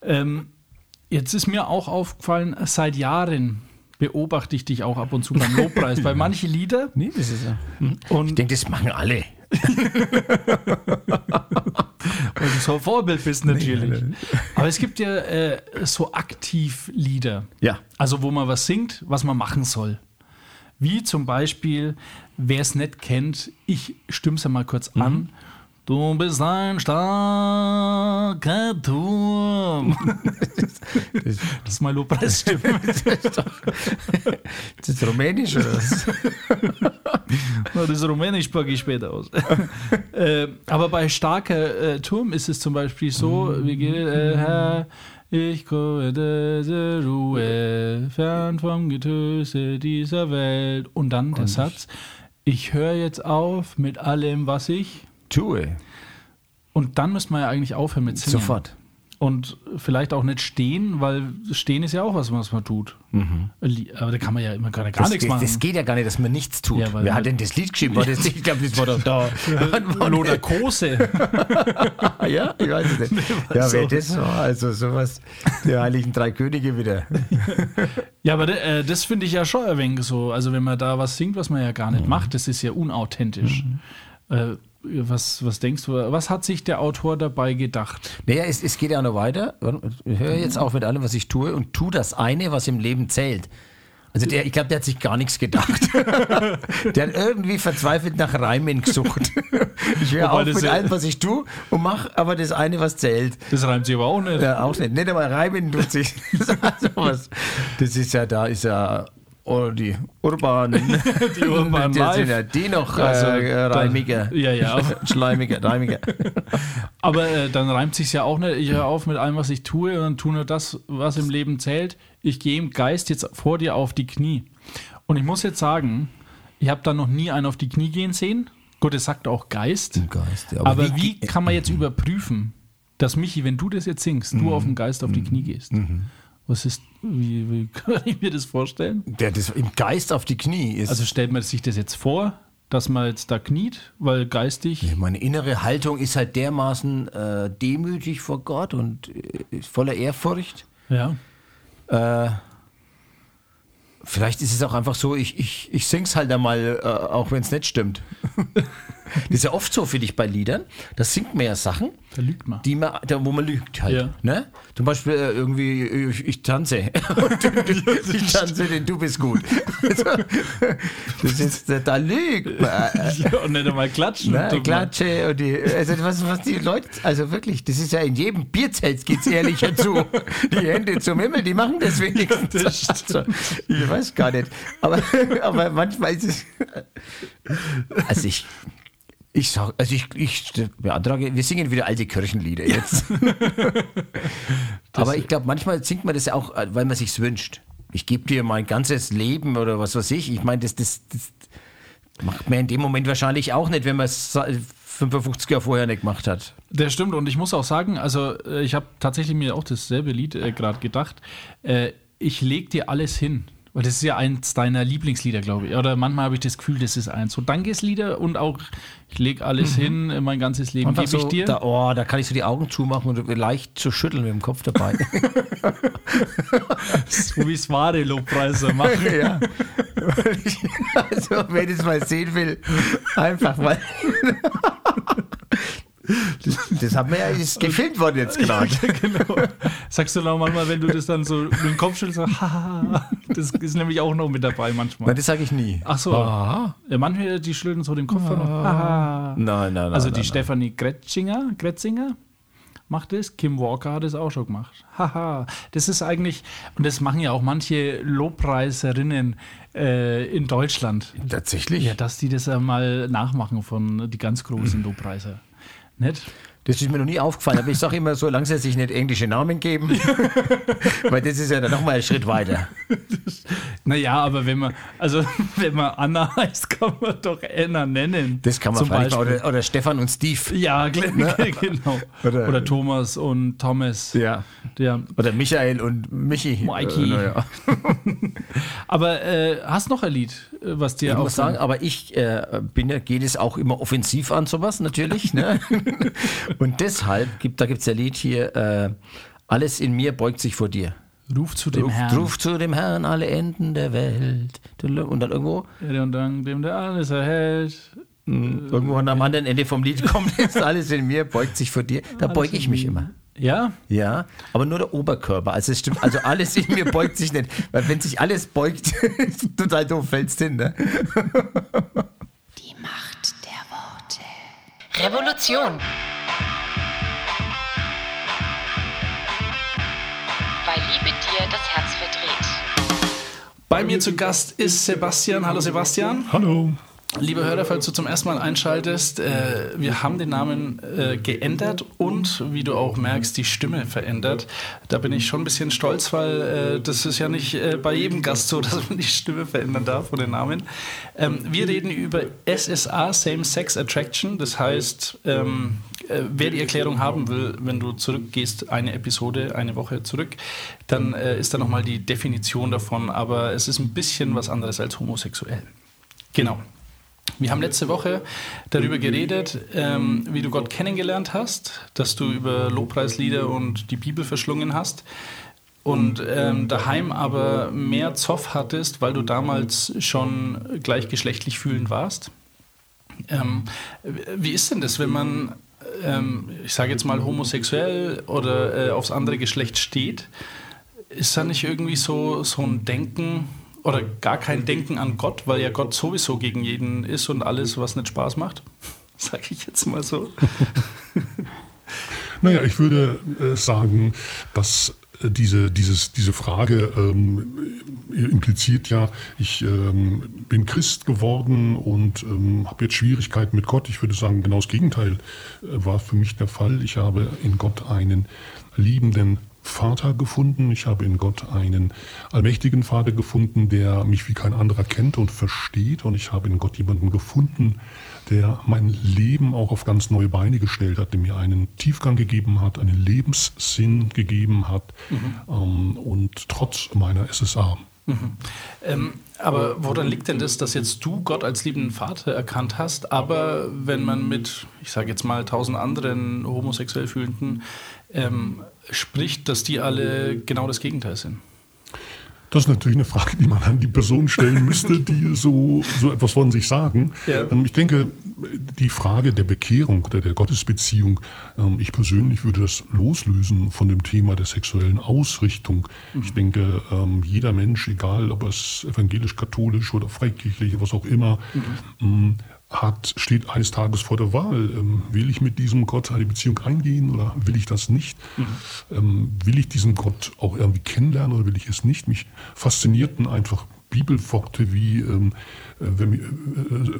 Ähm, jetzt ist mir auch aufgefallen, seit Jahren beobachte ich dich auch ab und zu beim Lobpreis, weil manche Lieder. Nee, das ist ja. Und ich denke, das machen alle. Du so ein Vorbild bist natürlich. Nee, nee. Aber es gibt ja äh, so Aktivlieder. Ja. Also wo man was singt, was man machen soll. Wie zum Beispiel, wer es nicht kennt, ich stimme es ja mal kurz mhm. an. Du bist ein starker Turm. Das, ist mein Lobpreisstimme. Das ist rumänisch oder was? Das ist rumänisch, packe ich später aus. Äh, aber bei starker äh, Turm ist es zum Beispiel so, wie geht äh, Herr, ich komme diese Ruhe, fern vom Getöse dieser Welt. Und dann der Satz, ich höre jetzt auf mit allem, was ich tue. Und dann müsste man ja eigentlich aufhören mit Singen. Sofort. Und vielleicht auch nicht stehen, weil stehen ist ja auch was, was man tut. Mhm. Aber da kann man ja immer gar, gar das, nichts machen. Das geht ja gar nicht, dass man nichts tut. Ja, Wer hat denn das Lied geschrieben? War das, ich glaube, das war doch da. Lothar Kose. ja, ich weiß es nicht. Ja, wer das war, also sowas, die Heiligen Drei Könige wieder. ja, aber äh, das finde ich ja schon ein wenig so. Also wenn man da was singt, was man ja gar nicht mhm. macht, das ist ja unauthentisch. Mhm. Äh, was, was denkst du, was hat sich der Autor dabei gedacht? Naja, es, es geht ja noch weiter. Ich höre jetzt auf mit allem, was ich tue und tu das eine, was im Leben zählt. Also der, ich glaube, der hat sich gar nichts gedacht. der hat irgendwie verzweifelt nach Reimen gesucht. Ich höre auf mit allem, was ich tue und mache aber das eine, was zählt. Das reimt sich aber auch nicht. Ja, auch nicht. Nicht einmal Reimen tut sich. das ist ja, da ist ja oder die urbanen. die urbanen die, sind ja die noch also, äh, reimiger. Ja, ja. Schleimiger, reimiger. Aber äh, dann reimt sich ja auch nicht. Ich höre auf mit allem, was ich tue und dann tue nur das, was im Leben zählt. Ich gehe im Geist jetzt vor dir auf die Knie. Und ich muss jetzt sagen, ich habe da noch nie einen auf die Knie gehen sehen. Gut, es sagt auch Geist. Geist ja, aber, aber wie, wie, kann man jetzt überprüfen, dass Michi, wenn du das jetzt singst, mhm. du auf den Geist auf die Knie gehst? Mhm. Was ist, wie, wie kann ich mir das vorstellen? Der das im Geist auf die Knie ist. Also stellt man sich das jetzt vor, dass man jetzt da kniet, weil geistig. Ja, meine innere Haltung ist halt dermaßen äh, demütig vor Gott und äh, voller Ehrfurcht. Ja. Äh, vielleicht ist es auch einfach so, ich, ich, ich sing's halt einmal, äh, auch wenn es nicht stimmt. Das ist ja oft so, finde ich, bei Liedern. Da singt man ja Sachen, Da lügt man. die man, da, wo man lügt halt. Ja. Ne? Zum Beispiel äh, irgendwie, ich, ich tanze. Ich tanze, denn du bist gut. Das ist, da lügt man. Ja, und nicht einmal klatschen. Ne. Klatsche und die, also was, was die Leute, also wirklich, das ist ja in jedem Bierzelt geht's ehrlicher zu. Die Hände zum Himmel, die machen das wenigstens. Also, ich weiß gar nicht. Aber, aber manchmal ist es. Also ich. Ich sag, also ich, ich beantrage, wir singen wieder alte Kirchenlieder jetzt. aber ich glaube, manchmal singt man das ja auch, weil man sich's wünscht. Ich gebe dir mein ganzes Leben oder was weiß ich. Ich meine, das, das, das macht man in dem Moment wahrscheinlich auch nicht, wenn man es 55 Jahre vorher nicht gemacht hat. Das stimmt und ich muss auch sagen, also äh, ich habe tatsächlich mir auch dasselbe Lied äh, gerade gedacht. Äh, ich leg dir alles hin. Weil das ist ja eins deiner Lieblingslieder, glaube ich. Oder manchmal habe ich das Gefühl, das ist eins. So Dankeslieder und auch ich leg alles hin, äh, mein ganzes Leben gebe ich so, dir. Da, oh, da kann ich so die Augen zumachen und leicht zu schütteln mit dem Kopf dabei. so wie es wahre Lobpreiser machen. ja. also, wenn ich es mal sehen will, einfach mal. Das, das haben wir ja, ist gefilmt worden jetzt gerade. genau. Sagst du noch manchmal, wenn du das dann so mit dem Kopf schüttelst, haha, das ist nämlich auch noch mit dabei manchmal. Nein, das sage ich nie. Ach so. Ah. Ja, manche, die schütteln so den Kopf. und haha. Nein, nein, nein. Also nein, die nein. Stefanie Gretzinger, Gretzinger macht es, Kim Walker hat es auch schon gemacht. Haha, das ist eigentlich, und das machen ja auch manche Lobpreiserinnen äh, in Deutschland, Tatsächlich? ja, dass die das einmal nachmachen von die ganz großen Lobpreiser. Nicht? Das ist mir noch nie aufgefallen, aber ich sage immer, solange sie sich nicht englische Namen geben, weil das ist ja dann nochmal ein Schritt weiter. Naja, aber wenn man, also wenn man Anna heißt, kann man doch Anna nennen. Das kann man Zum. Beispiel. Oder, oder Stefan und Steve. Ja, gl- genau. Oder- Oder, Thomas und Thomas. Ja. Ja. Oder Michael und Michi. Mikey. Äh, naja. Aber äh, hast noch ein Lied, äh, was dir Ich auch muss sagen, aber ich äh, bin, ja- geht es auch immer offensiv an sowas, natürlich. Ne? Und deshalb, gibt, da gibt es ein Lied hier, äh, Alles in mir beugt sich vor dir. Ruf zu dem Ruf, Herrn. ruf zu dem Herrn alle Enden der Welt. Und dann irgendwo, Ja, Und dann dem der alles erhält. irgendwo am anderen Ende vom Lied kommt jetzt alles in mir beugt sich vor dir. Da beuge ich mich immer. Ja, Ja, aber nur der Oberkörper. Also es stimmt, also alles in mir beugt sich nicht. Weil wenn sich alles beugt, total doof, fällst hin, ne? Die Macht der Worte. Revolution. Weil Liebe dir das Herz verdreht. bei mir zu Gast ist Sebastian. Hallo Sebastian. Hallo. Liebe Hörer, falls du zum ersten Mal einschaltest, äh, wir haben den Namen äh, geändert und, wie du auch merkst, die Stimme verändert. Da bin ich schon ein bisschen stolz, weil äh, das ist ja nicht äh, bei jedem Gast so, dass man die Stimme verändern darf von den Namen. Ähm, wir reden über SSA, Same Sex Attraction. Das heißt, ähm, äh, wer die Erklärung haben will, wenn du zurückgehst, eine Episode, eine Woche zurück, dann äh, ist da nochmal die Definition davon. Aber es ist ein bisschen was anderes als homosexuell. Genau. Wir haben letzte Woche darüber geredet, ähm, wie du Gott kennengelernt hast, dass du über Lobpreislieder und die Bibel verschlungen hast und ähm, daheim aber mehr Zoff hattest, weil du damals schon gleichgeschlechtlich fühlend warst. Ähm, wie ist denn das, wenn man, ähm, ich sage jetzt mal, homosexuell oder äh, aufs andere Geschlecht steht? Ist da nicht irgendwie so, so ein Denken oder gar kein Denken an Gott, weil ja Gott sowieso gegen jeden ist und alles, was nicht Spaß macht? Sage ich jetzt mal so. Naja, ich würde äh, sagen, dass äh, diese, dieses, diese Frage ähm, impliziert ja, ich ähm, bin Christ geworden und ähm, habe jetzt Schwierigkeiten mit Gott. Ich würde sagen, genau das Gegenteil äh, war für mich der Fall. Ich habe in Gott einen liebenden Vater gefunden. Ich habe in Gott einen allmächtigen Vater gefunden, der mich wie kein anderer kennt und versteht. Und ich habe in Gott jemanden gefunden, der mein Leben auch auf ganz neue Beine gestellt hat, der mir einen Tiefgang gegeben hat, einen Lebenssinn gegeben hat ähm, und trotz meiner SSA. Ähm, aber woran liegt denn das, dass jetzt du Gott als liebenden Vater erkannt hast, aber wenn man mit, ich sage jetzt mal, tausend anderen homosexuell fühlenden ähm, spricht, dass die alle genau das Gegenteil sind? Das ist natürlich eine Frage, die man an die Person stellen müsste, die so, so etwas von sich sagen. Ja. Ähm, ich denke, die Frage der Bekehrung oder der Gottesbeziehung, ähm, ich persönlich würde das loslösen von dem Thema der sexuellen Ausrichtung. Mhm. Ich denke, ähm, jeder Mensch, egal ob es evangelisch, katholisch oder freikirchlich, was auch immer, mhm hat, steht eines Tages vor der Wahl. Ähm, will ich mit diesem Gott eine Beziehung eingehen oder will ich das nicht? Mhm. Ähm, will ich diesen Gott auch irgendwie kennenlernen oder will ich es nicht? Mich faszinierten einfach Bibelworte wie, ähm, äh, wer, mich, äh,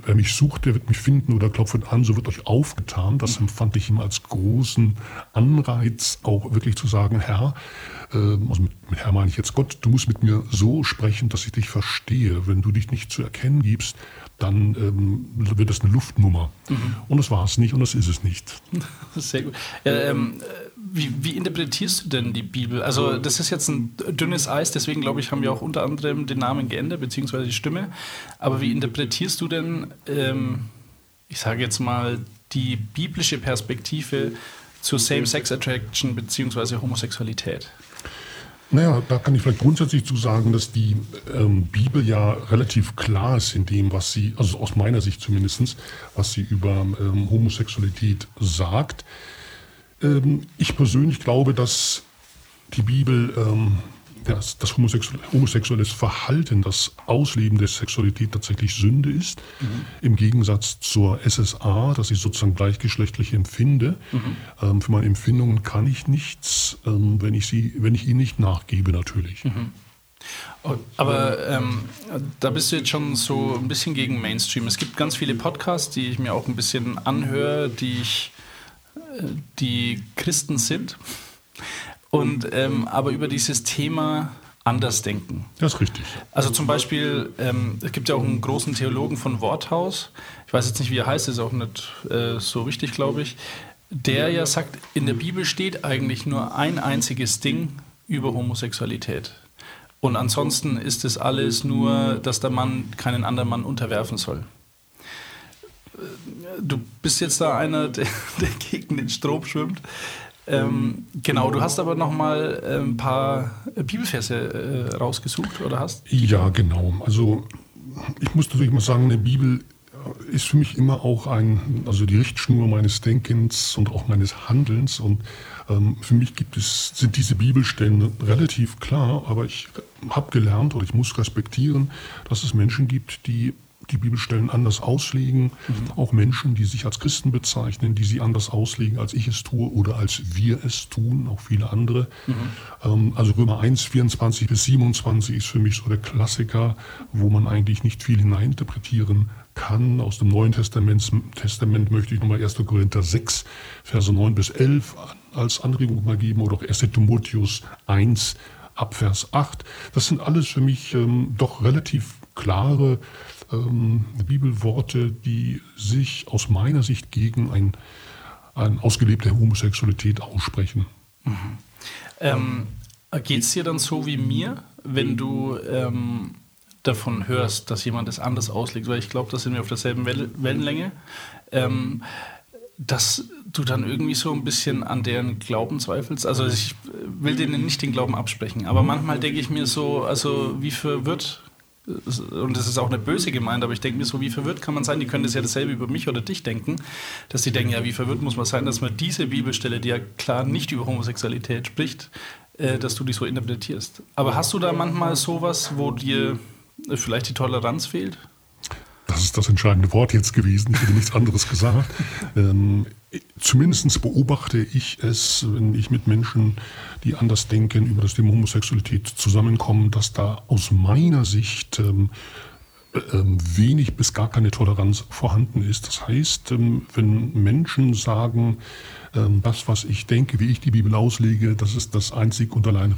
wer, mich, sucht, der wird mich finden oder klopft an, so wird euch aufgetan. Das mhm. empfand ich immer als großen Anreiz, auch wirklich zu sagen, Herr, äh, also mit, mit Herr meine ich jetzt Gott, du musst mit mir so sprechen, dass ich dich verstehe. Wenn du dich nicht zu erkennen gibst, dann ähm, wird das eine Luftnummer. Mhm. Und das war es nicht und das ist es nicht. Sehr gut. Ja, ähm, wie, wie, interpretierst du denn die Bibel? Also das ist jetzt ein dünnes Eis, deswegen glaube ich, haben wir auch unter anderem den Namen geändert, beziehungsweise die Stimme. Aber wie interpretierst du denn, ähm, ich sage jetzt mal, die biblische Perspektive zur Same-Sex-Attraction beziehungsweise Homosexualität? Naja, da kann ich vielleicht grundsätzlich zu sagen, dass die ähm, Bibel ja relativ klar ist in dem, was sie, also aus meiner Sicht zumindest, was sie über ähm, Homosexualität sagt. Ähm, ich persönlich glaube, dass die Bibel ähm, das, das homosexuelles Verhalten, das Ausleben der Sexualität tatsächlich Sünde ist, mhm. im Gegensatz zur SSA, dass ich sozusagen gleichgeschlechtlich empfinde. Mhm. Ähm, für meine Empfindungen kann ich nichts, ähm, wenn, ich sie, wenn ich ihnen nicht nachgebe, natürlich. Mhm. Oh, aber ähm, da bist du jetzt schon so ein bisschen gegen Mainstream. Es gibt ganz viele Podcasts, die ich mir auch ein bisschen anhöre, die ich, die Christen sind. Und ähm, aber über dieses Thema anders denken. Das ist richtig. Also zum Beispiel, ähm, es gibt ja auch einen großen Theologen von Worthaus, ich weiß jetzt nicht, wie er heißt, ist auch nicht äh, so wichtig, glaube ich, der ja sagt, in der Bibel steht eigentlich nur ein einziges Ding über Homosexualität. Und ansonsten ist es alles nur, dass der Mann keinen anderen Mann unterwerfen soll. Du bist jetzt da einer, der, der gegen den Strom schwimmt. Ähm, genau, du hast aber noch mal äh, ein paar Bibelverse äh, rausgesucht oder hast? Ja, genau. Also ich muss natürlich mal sagen, eine Bibel ist für mich immer auch ein, also die Richtschnur meines Denkens und auch meines Handelns. Und ähm, für mich gibt es, sind diese Bibelstellen relativ klar, aber ich habe gelernt oder ich muss respektieren, dass es Menschen gibt, die die Bibelstellen anders auslegen. Mhm. Auch Menschen, die sich als Christen bezeichnen, die sie anders auslegen, als ich es tue oder als wir es tun, auch viele andere. Mhm. Ähm, also Römer 1, 24 bis 27 ist für mich so der Klassiker, wo man eigentlich nicht viel hineininterpretieren kann. Aus dem Neuen Testament, Testament möchte ich nochmal 1. Korinther 6, Verse 9 bis 11 als Anregung mal geben oder auch 1. Timotheus 1, ab Vers 8. Das sind alles für mich ähm, doch relativ klare ähm, Bibelworte, die sich aus meiner Sicht gegen ein, ein ausgelebte Homosexualität aussprechen. Mhm. Ähm, Geht es dir dann so wie mir, wenn du ähm, davon hörst, dass jemand es anders auslegt? Weil ich glaube, da sind wir auf derselben Wellenlänge. Ähm, dass du dann irgendwie so ein bisschen an deren Glauben zweifelst. Also ich will denen nicht den Glauben absprechen, aber manchmal denke ich mir so, also wie verwirrt und das ist auch eine böse gemeint, aber ich denke mir so, wie verwirrt kann man sein? Die können das ja dasselbe über mich oder dich denken, dass sie denken, ja, wie verwirrt muss man sein, dass man diese Bibelstelle, die ja klar nicht über Homosexualität spricht, äh, dass du die so interpretierst. Aber hast du da manchmal sowas, wo dir vielleicht die Toleranz fehlt? Das ist das entscheidende Wort jetzt gewesen. Ich hätte nichts anderes gesagt. Ähm, zumindest beobachte ich es, wenn ich mit Menschen, die anders denken, über das Thema Homosexualität zusammenkomme, dass da aus meiner Sicht ähm, ähm, wenig bis gar keine Toleranz vorhanden ist. Das heißt, ähm, wenn Menschen sagen, ähm, das, was ich denke, wie ich die Bibel auslege, das ist das einzig und allein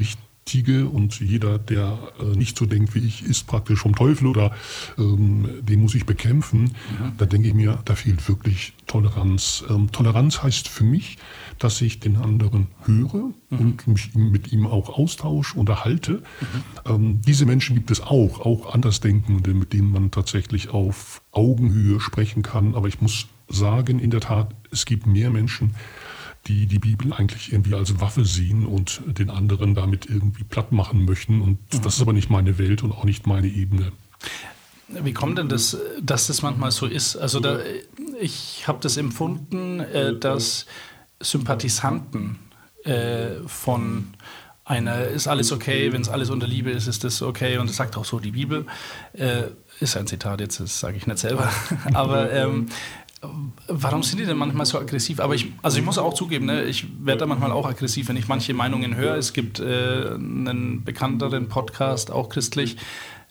Richtige und jeder, der äh, nicht so denkt wie ich, ist praktisch vom Teufel oder ähm, den muss ich bekämpfen. Mhm. Da denke ich mir, da fehlt wirklich Toleranz. Ähm, Toleranz heißt für mich, dass ich den anderen höre mhm. und mich mit ihm auch austausche, unterhalte. Mhm. Ähm, diese Menschen gibt es auch, auch Andersdenkende, mit denen man tatsächlich auf Augenhöhe sprechen kann. Aber ich muss sagen, in der Tat, es gibt mehr Menschen, die die Bibel eigentlich irgendwie als Waffe sehen und den anderen damit irgendwie platt machen möchten. Und mhm. das ist aber nicht meine Welt und auch nicht meine Ebene. Wie kommt denn das, dass das manchmal so ist? Also da, ich habe das empfunden, äh, dass Sympathisanten äh, von einer ist alles okay, wenn es alles unter Liebe ist, ist das okay und das sagt auch so die Bibel. Äh, ist ein Zitat jetzt, das sage ich nicht selber. Aber ähm, warum sind die denn manchmal so aggressiv? Aber ich, also ich muss auch zugeben, ne, ich werde da manchmal auch aggressiv, wenn ich manche Meinungen höre. Es gibt äh, einen bekannteren Podcast, auch christlich,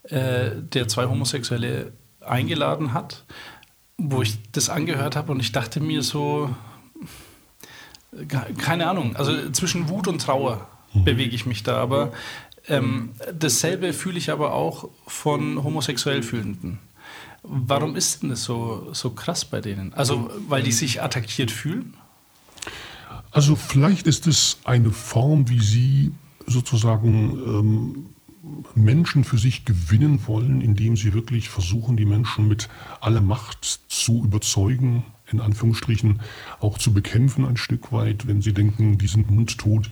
äh, der zwei Homosexuelle eingeladen hat, wo ich das angehört habe und ich dachte mir so, keine Ahnung, also zwischen Wut und Trauer mhm. bewege ich mich da, aber ähm, dasselbe fühle ich aber auch von homosexuell Fühlenden. Warum ist denn das so, so krass bei denen? Also, weil die sich attackiert fühlen? Also, vielleicht ist es eine Form, wie sie sozusagen ähm, Menschen für sich gewinnen wollen, indem sie wirklich versuchen, die Menschen mit aller Macht zu überzeugen, in Anführungsstrichen auch zu bekämpfen ein Stück weit, wenn sie denken, die sind mundtot,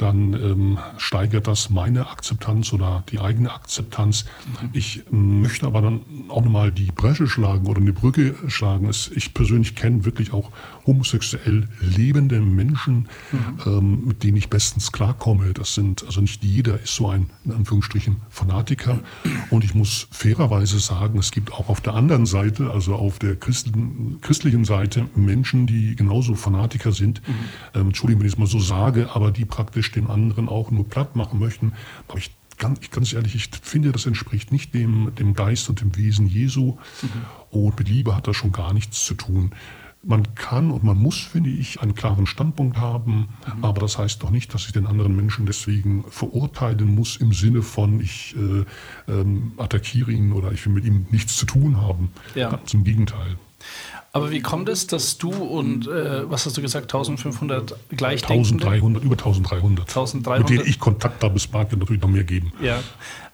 dann ähm, steigert das meine Akzeptanz oder die eigene Akzeptanz. Ich möchte aber dann auch nochmal die Bresche schlagen oder eine Brücke schlagen. Ich persönlich kenne wirklich auch homosexuell lebende Menschen, mhm. ähm, mit denen ich bestens klarkomme. Das sind, also nicht jeder ist so ein, in Anführungsstrichen, Fanatiker. Und ich muss fairerweise sagen, es gibt auch auf der anderen Seite, also auf der christlichen Seite, Menschen, die genauso Fanatiker sind. Mhm. Ähm, Entschuldigung, wenn ich es mal so sage, aber die praktisch praktisch den anderen auch nur platt machen möchten. Aber ich ganz, ganz ehrlich, ich finde, das entspricht nicht dem, dem Geist und dem Wesen Jesu. Mhm. Und mit Liebe hat das schon gar nichts zu tun. Man kann und man muss, finde ich, einen klaren Standpunkt haben, mhm. aber das heißt doch nicht, dass ich den anderen Menschen deswegen verurteilen muss im Sinne von, ich äh, ähm, attackiere ihn oder ich will mit ihm nichts zu tun haben. Ja. Ganz im Gegenteil. Aber wie kommt es, dass du und, äh, was hast du gesagt, 1500 Gleichdenkende? 1300, über 1300. 1300. Mit denen ich Kontakt habe, es mag ja natürlich noch mehr geben. Ja,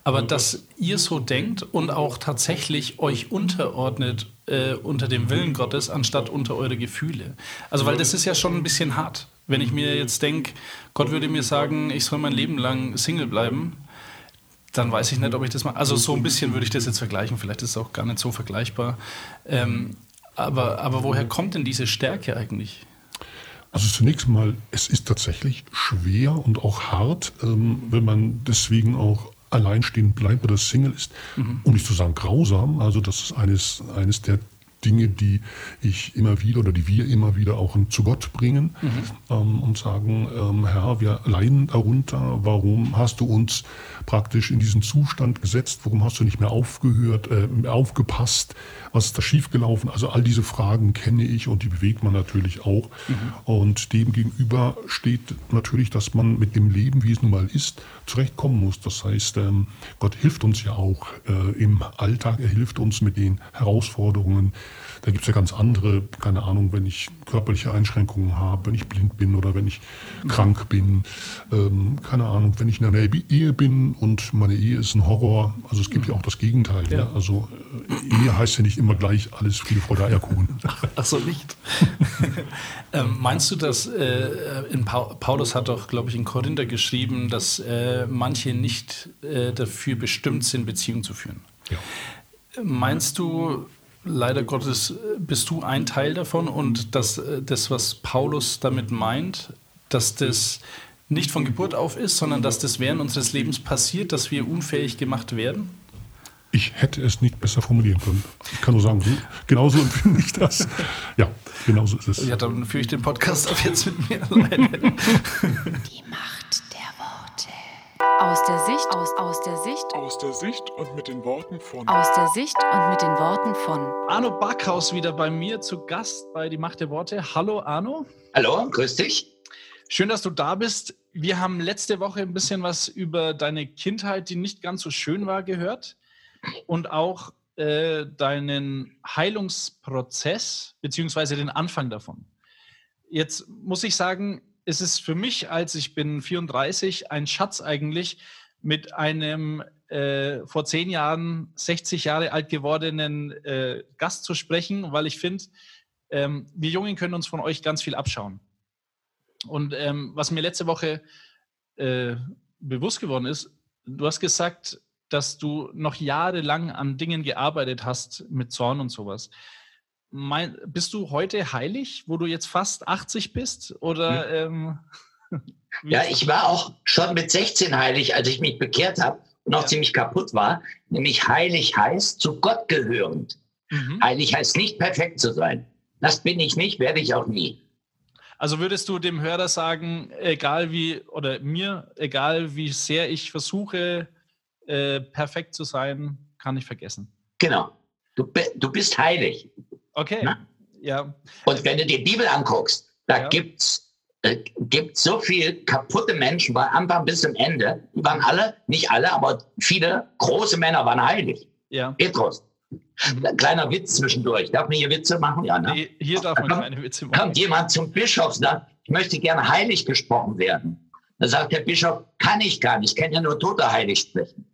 aber dass ihr so denkt und auch tatsächlich euch unterordnet äh, unter dem Willen Gottes, anstatt unter eure Gefühle. Also, weil das ist ja schon ein bisschen hart. Wenn ich mir jetzt denke, Gott würde mir sagen, ich soll mein Leben lang Single bleiben, dann weiß ich nicht, ob ich das mache. Also so ein bisschen würde ich das jetzt vergleichen, vielleicht ist es auch gar nicht so vergleichbar. Ähm, aber, aber woher kommt denn diese Stärke eigentlich? Also zunächst mal, es ist tatsächlich schwer und auch hart, ähm, wenn man deswegen auch alleinstehend bleibt oder Single ist, mhm. um nicht zu sagen grausam. Also das ist eines, eines der Dinge, die ich immer wieder oder die wir immer wieder auch zu Gott bringen mhm. ähm, und sagen, ähm, Herr, wir leiden darunter, warum hast du uns praktisch in diesen Zustand gesetzt, warum hast du nicht mehr aufgehört, äh, aufgepasst, was ist da schiefgelaufen? Also all diese Fragen kenne ich und die bewegt man natürlich auch. Mhm. Und dem gegenüber steht natürlich, dass man mit dem Leben, wie es nun mal ist, zurechtkommen muss. Das heißt, ähm, Gott hilft uns ja auch äh, im Alltag, er hilft uns mit den Herausforderungen, da gibt es ja ganz andere, keine Ahnung, wenn ich körperliche Einschränkungen habe, wenn ich blind bin oder wenn ich krank bin, ähm, keine Ahnung, wenn ich in einer Ehe bin und meine Ehe ist ein Horror. Also es gibt ja auch das Gegenteil. Ja. Ja? Also äh, Ehe heißt ja nicht immer gleich alles Friede, Freude, Eierkuchen. Ach so, nicht. ähm, meinst du, dass äh, in Paulus hat doch, glaube ich, in Korinther geschrieben, dass äh, manche nicht äh, dafür bestimmt sind, Beziehungen zu führen? Ja. Meinst du, leider Gottes bist du ein Teil davon und dass das, was Paulus damit meint, dass das nicht von Geburt auf ist, sondern dass das während unseres Lebens passiert, dass wir unfähig gemacht werden? Ich hätte es nicht besser formulieren können. Ich kann nur sagen, genauso empfinde ich das. Ja, genauso ist es. Ja, dann führe ich den Podcast auf jetzt mit mir alleine. Die Macht aus der Sicht, aus, aus der Sicht, aus der Sicht und mit den Worten von. Aus der Sicht und mit den Worten von. Arno Backhaus wieder bei mir zu Gast bei Die Macht der Worte. Hallo Arno. Hallo, grüß dich. Schön, dass du da bist. Wir haben letzte Woche ein bisschen was über deine Kindheit, die nicht ganz so schön war, gehört. Und auch äh, deinen Heilungsprozess, beziehungsweise den Anfang davon. Jetzt muss ich sagen, ist es für mich, als ich bin 34, ein Schatz eigentlich, mit einem äh, vor zehn Jahren 60 Jahre alt gewordenen äh, Gast zu sprechen, weil ich finde, ähm, wir Jungen können uns von euch ganz viel abschauen. Und ähm, was mir letzte Woche äh, bewusst geworden ist, du hast gesagt, dass du noch jahrelang an Dingen gearbeitet hast mit Zorn und sowas. Mein, bist du heute heilig, wo du jetzt fast 80 bist? Oder hm. ähm, ja, ich war auch schon mit 16 heilig, als ich mich bekehrt habe und noch ja. ziemlich kaputt war. Nämlich heilig heißt zu Gott gehörend. Mhm. Heilig heißt nicht perfekt zu sein. Das bin ich nicht, werde ich auch nie. Also würdest du dem Hörer sagen, egal wie, oder mir, egal wie sehr ich versuche, äh, perfekt zu sein, kann ich vergessen. Genau. Du, du bist heilig. Okay. Na? Ja. Und wenn du die Bibel anguckst, da ja. gibt es äh, gibt so viele kaputte Menschen bei Anfang bis zum Ende. Die waren alle, nicht alle, aber viele große Männer waren heilig. Ja. Petrus. Mhm. Kleiner Witz zwischendurch. Darf man hier Witze machen? Ja, ne? Hier darf man keine Witze machen. Kommt jemand zum Bischof und sagt, ich möchte gerne heilig gesprochen werden. Da sagt der Bischof, kann ich gar nicht, ich kann ja nur Tote heilig sprechen.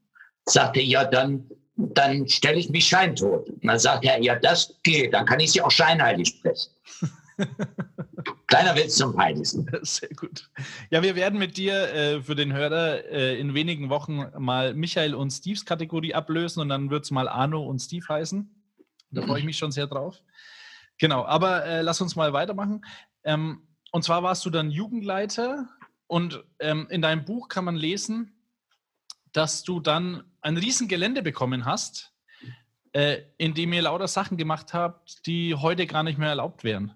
Sagt er, ja, dann, dann stelle ich mich scheintot. Und dann sagt er, ja, das geht, dann kann ich sie auch scheinheilig sprechen. Kleiner Witz zum Heiligsten. Sehr gut. Ja, wir werden mit dir äh, für den Hörer äh, in wenigen Wochen mal Michael und Steves Kategorie ablösen und dann wird es mal Arno und Steve heißen. Da freue ich mich schon sehr drauf. Genau, aber äh, lass uns mal weitermachen. Ähm, und zwar warst du dann Jugendleiter und ähm, in deinem Buch kann man lesen, dass du dann ein Riesengelände bekommen hast, äh, in dem ihr lauter Sachen gemacht habt, die heute gar nicht mehr erlaubt wären.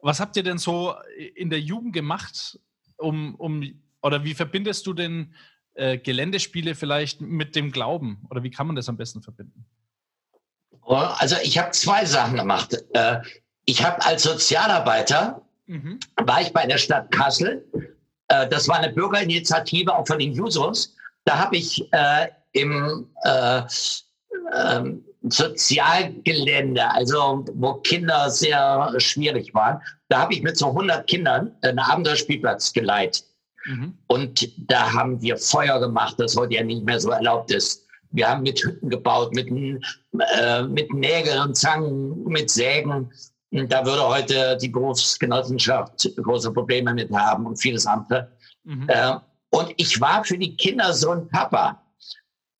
Was habt ihr denn so in der Jugend gemacht, um, um oder wie verbindest du denn äh, Geländespiele vielleicht mit dem Glauben? Oder wie kann man das am besten verbinden? Oh, also ich habe zwei Sachen gemacht. Äh, ich habe als Sozialarbeiter, mhm. war ich bei der Stadt Kassel. Äh, das war eine Bürgerinitiative auch von den Jusos. Da habe ich äh, im äh, ähm, Sozialgelände, also wo Kinder sehr schwierig waren, da habe ich mit so 100 Kindern einen Abenteuerspielplatz geleitet. Mhm. Und da haben wir Feuer gemacht, das heute ja nicht mehr so erlaubt ist. Wir haben mit Hütten gebaut, mit, äh, mit Nägeln und Zangen, mit Sägen. Und da würde heute die Berufsgenossenschaft große Probleme mit haben und vieles andere. Mhm. Äh, und ich war für die Kinder so ein Papa.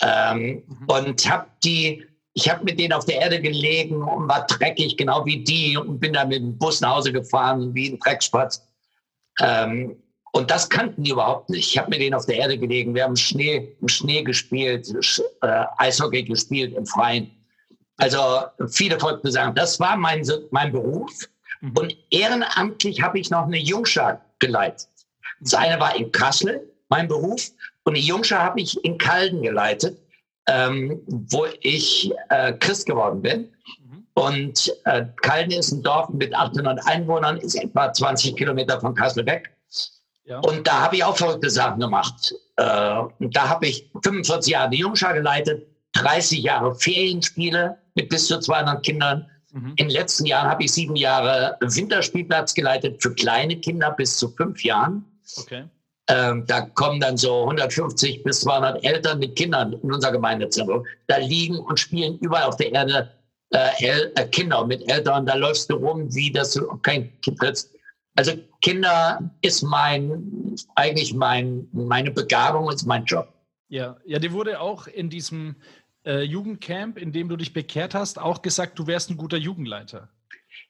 Ähm, mhm. Und habe die ich habe mit denen auf der Erde gelegen und war dreckig, genau wie die, und bin dann mit dem Bus nach Hause gefahren, wie ein Dreckspatz. Ähm, und das kannten die überhaupt nicht. Ich habe mit denen auf der Erde gelegen. Wir haben Schnee, im Schnee gespielt, äh, Eishockey gespielt im Freien. Also viele wollten sagen, das war mein, mein Beruf. Mhm. Und ehrenamtlich habe ich noch eine Jungschar geleitet. Das eine war in Kassel, mein Beruf, und die Jungschar habe ich in Kalden geleitet ähm, wo ich äh, Christ geworden bin. Mhm. Und äh, Kalden ist ein Dorf mit 800 Einwohnern, ist etwa 20 Kilometer von Kassel weg. Ja. Und da habe ich auch verrückte Sachen gemacht. Äh, und da habe ich 45 Jahre die Jungschar geleitet, 30 Jahre Ferienspiele mit bis zu 200 Kindern. Mhm. In den letzten Jahren habe ich sieben Jahre Winterspielplatz geleitet für kleine Kinder bis zu fünf Jahren. Okay. Ähm, da kommen dann so 150 bis 200 Eltern mit Kindern in unser Gemeindezentrum. Da liegen und spielen überall auf der Erde äh, äh, Kinder mit Eltern. Da läufst du rum, wie das du kein Kind trittst. Also Kinder ist mein, eigentlich mein, meine Begabung, ist mein Job. Ja, ja, dir wurde auch in diesem äh, Jugendcamp, in dem du dich bekehrt hast, auch gesagt, du wärst ein guter Jugendleiter.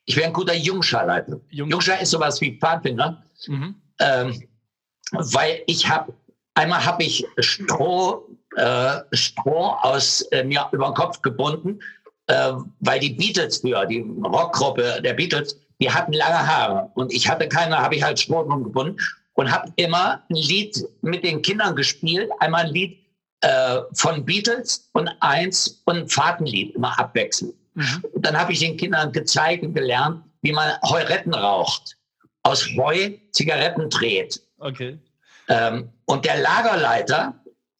Ich wäre ein guter Jungscharleiter. Jung Jungschar ist sowas wie Pfadfinder. Mhm. Ähm, weil ich habe, einmal habe ich Stroh, äh, Stroh aus äh, mir über den Kopf gebunden, äh, weil die Beatles früher, die Rockgruppe der Beatles, die hatten lange Haare und ich hatte keine, habe ich halt Stroh drum gebunden und habe immer ein Lied mit den Kindern gespielt, einmal ein Lied äh, von Beatles und eins und ein Fahrtenlied, immer abwechselnd. Mhm. Und dann habe ich den Kindern gezeigt und gelernt, wie man Heuretten raucht, aus Heu Zigaretten dreht Okay. Ähm, und der Lagerleiter,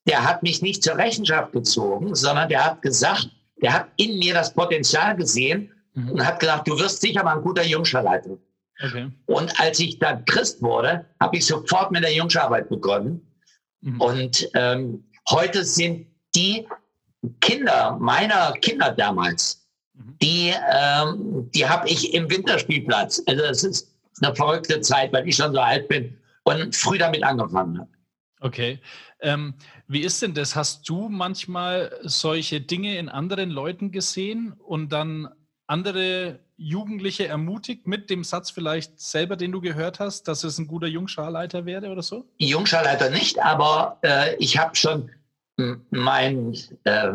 der hat mich nicht zur Rechenschaft gezogen, sondern der hat gesagt, der hat in mir das Potenzial gesehen mhm. und hat gesagt, du wirst sicher mal ein guter Jungscherleiter. Okay. Und als ich dann Christ wurde, habe ich sofort mit der Jungscharbeit begonnen. Mhm. Und ähm, heute sind die Kinder meiner Kinder damals, mhm. die, ähm, die habe ich im Winterspielplatz. Also es ist eine verrückte Zeit, weil ich schon so alt bin und früh damit angefangen habe. Okay. Ähm, wie ist denn das? Hast du manchmal solche Dinge in anderen Leuten gesehen und dann andere Jugendliche ermutigt mit dem Satz vielleicht selber, den du gehört hast, dass es ein guter Jungscharleiter wäre oder so? Jungscharleiter nicht, aber äh, ich habe schon mein äh,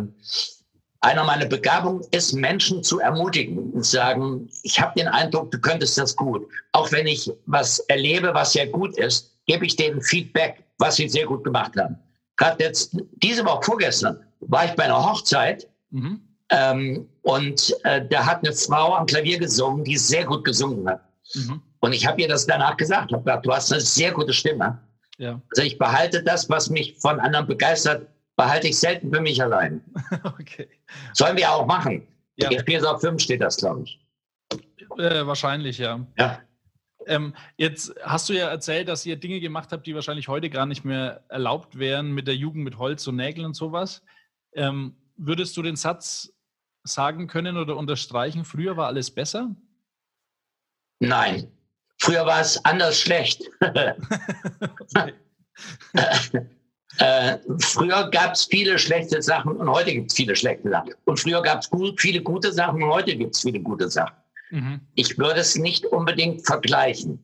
einer meiner Begabungen ist, Menschen zu ermutigen und sagen, ich habe den Eindruck, du könntest das gut. Auch wenn ich was erlebe, was sehr gut ist, gebe ich denen Feedback, was sie sehr gut gemacht haben. Gerade jetzt, diese Woche vorgestern, war ich bei einer Hochzeit mhm. ähm, und äh, da hat eine Frau am Klavier gesungen, die sehr gut gesungen hat. Mhm. Und ich habe ihr das danach gesagt, habe gesagt, du hast eine sehr gute Stimme. Ja. Also ich behalte das, was mich von anderen begeistert, behalte ich selten für mich allein. okay. Sollen wir auch machen. Ja. Spiel auf 5 steht das, glaube ich. Äh, wahrscheinlich, ja. Ja. Ähm, jetzt hast du ja erzählt, dass ihr Dinge gemacht habt, die wahrscheinlich heute gar nicht mehr erlaubt wären mit der Jugend mit Holz und Nägeln und sowas. Ähm, würdest du den Satz sagen können oder unterstreichen, früher war alles besser? Nein, früher war es anders schlecht. Äh, früher gab es viele schlechte Sachen und heute gibt es viele schlechte Sachen. Und früher gab es gut, viele gute Sachen und heute gibt es viele gute Sachen. Mhm. Ich würde es nicht unbedingt vergleichen.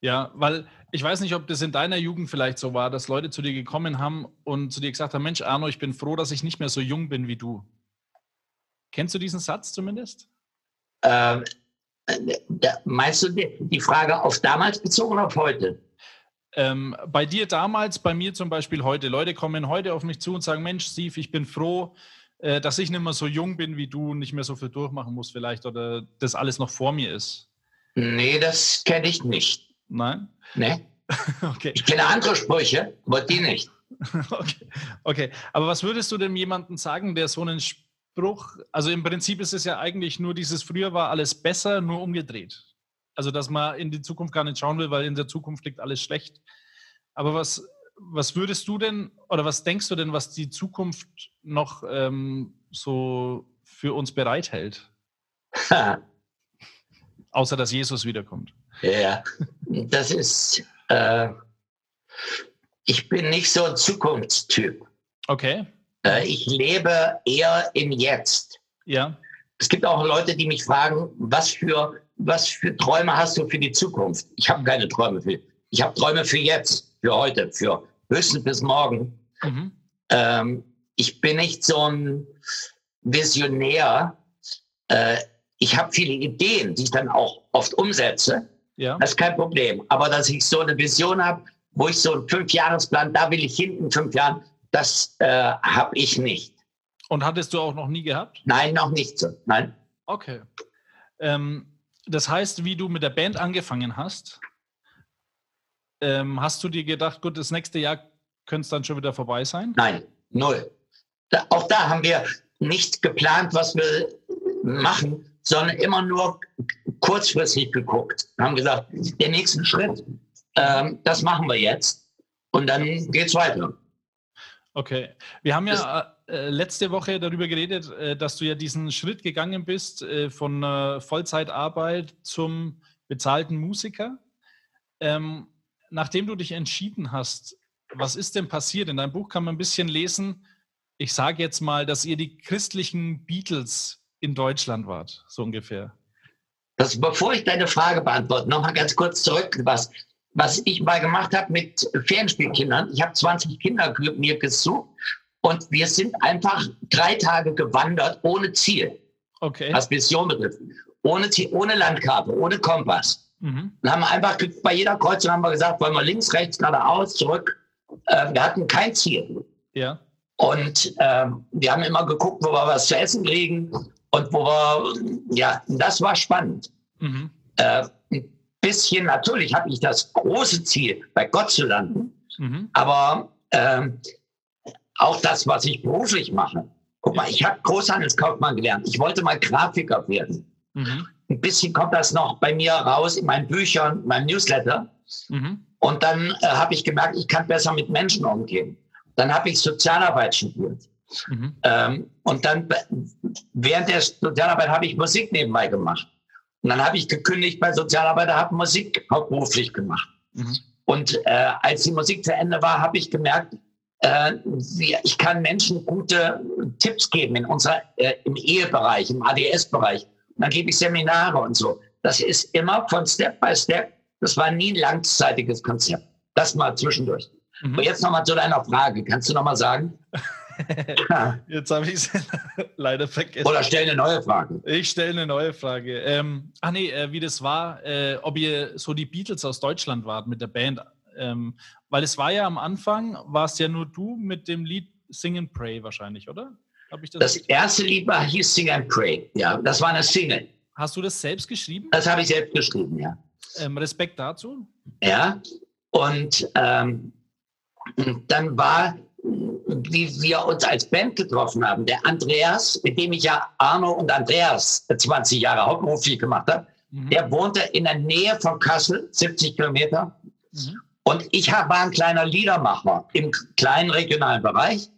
Ja, weil ich weiß nicht, ob das in deiner Jugend vielleicht so war, dass Leute zu dir gekommen haben und zu dir gesagt haben, Mensch, Arno, ich bin froh, dass ich nicht mehr so jung bin wie du. Kennst du diesen Satz zumindest? Ähm, äh, meinst du die Frage auf damals bezogen oder auf heute? Ähm, bei dir damals, bei mir zum Beispiel heute. Leute kommen heute auf mich zu und sagen, Mensch, Steve, ich bin froh, äh, dass ich nicht mehr so jung bin wie du und nicht mehr so viel durchmachen muss vielleicht oder das alles noch vor mir ist. Nee, das kenne ich nicht. Nein? Nee. okay. Ich kenne andere Sprüche, aber die nicht. okay. okay, aber was würdest du denn jemandem sagen, der so einen Spruch, also im Prinzip ist es ja eigentlich nur dieses früher war alles besser, nur umgedreht. Also, dass man in die Zukunft gar nicht schauen will, weil in der Zukunft liegt alles schlecht. Aber was, was würdest du denn oder was denkst du denn, was die Zukunft noch ähm, so für uns bereithält? Außer dass Jesus wiederkommt. Ja, das ist. Äh, ich bin nicht so ein Zukunftstyp. Okay. Äh, ich lebe eher im Jetzt. Ja. Es gibt auch Leute, die mich fragen, was für was für Träume hast du für die Zukunft? Ich habe keine Träume für. Ich habe Träume für jetzt, für heute, für höchstens bis morgen. Mhm. Ähm, ich bin nicht so ein Visionär. Äh, ich habe viele Ideen, die ich dann auch oft umsetze. Ja. Das ist kein Problem. Aber dass ich so eine Vision habe, wo ich so einen Fünfjahresplan, da will ich hin in fünf Jahren, das äh, habe ich nicht. Und hattest du auch noch nie gehabt? Nein, noch nicht so. Nein. Okay. Ähm, das heißt, wie du mit der Band angefangen hast, ähm, hast du dir gedacht, gut, das nächste Jahr könnte es dann schon wieder vorbei sein? Nein, null. Da, auch da haben wir nicht geplant, was wir machen, sondern immer nur kurzfristig geguckt. Wir haben gesagt, der nächste Schritt, ähm, das machen wir jetzt und dann geht es weiter. Okay. Wir haben ja äh, letzte Woche darüber geredet, äh, dass du ja diesen Schritt gegangen bist äh, von Vollzeitarbeit zum bezahlten Musiker. Ähm, nachdem du dich entschieden hast, was ist denn passiert? In deinem Buch kann man ein bisschen lesen, ich sage jetzt mal, dass ihr die christlichen Beatles in Deutschland wart, so ungefähr. Das, bevor ich deine Frage beantworte, nochmal ganz kurz zurück, was, was ich mal gemacht habe mit Fernspielkindern. Ich habe 20 Kinder mir gesucht und wir sind einfach drei Tage gewandert ohne Ziel. Okay. Was Mission betrifft. Ohne, Ziel, ohne Landkarte, ohne Kompass. Mhm. Dann haben einfach bei jeder Kreuzung haben wir gesagt, wollen wir links, rechts, geradeaus, zurück. Äh, wir hatten kein Ziel. Ja. Und äh, wir haben immer geguckt, wo wir was zu essen kriegen und wo wir, ja, das war spannend. Mhm. Äh, ein bisschen, natürlich habe ich das große Ziel, bei Gott zu landen, mhm. aber äh, auch das, was ich beruflich mache. Guck mal, ich habe Großhandelskaufmann gelernt. Ich wollte mal Grafiker werden. Mhm. Ein bisschen kommt das noch bei mir raus in meinen Büchern, in meinem Newsletter. Mhm. Und dann äh, habe ich gemerkt, ich kann besser mit Menschen umgehen. Dann habe ich Sozialarbeit studiert. Mhm. Ähm, und dann während der Sozialarbeit habe ich Musik nebenbei gemacht. Und dann habe ich gekündigt bei Sozialarbeiter, habe Musik hauptberuflich gemacht. Mhm. Und äh, als die Musik zu Ende war, habe ich gemerkt, ich kann Menschen gute Tipps geben in unserer, äh, im Ehebereich, im ADS-Bereich. Dann gebe ich Seminare und so. Das ist immer von Step by Step. Das war nie ein langzeitiges Konzept. Das mal zwischendurch. Mhm. Und jetzt nochmal zu deiner Frage. Kannst du nochmal sagen? Jetzt habe ich es leider vergessen. Oder stell eine neue Frage. Ich stelle eine neue Frage. Ähm, ach nee, äh, wie das war, äh, ob ihr so die Beatles aus Deutschland wart mit der Band. Ähm, weil es war ja am Anfang, war es ja nur du mit dem Lied Sing and Pray wahrscheinlich, oder? Das, das erste Lied war hieß Sing and Pray. Ja, das war eine Single. Hast du das selbst geschrieben? Das habe ich selbst geschrieben, ja. Ähm, Respekt dazu. Ja, und ähm, dann war wie wir uns als Band getroffen haben. Der Andreas, mit dem ich ja Arno und Andreas 20 Jahre hauptberuflich gemacht habe, mhm. der wohnte in der Nähe von Kassel, 70 Kilometer. Mhm. Und ich war ein kleiner Liedermacher im kleinen regionalen Bereich,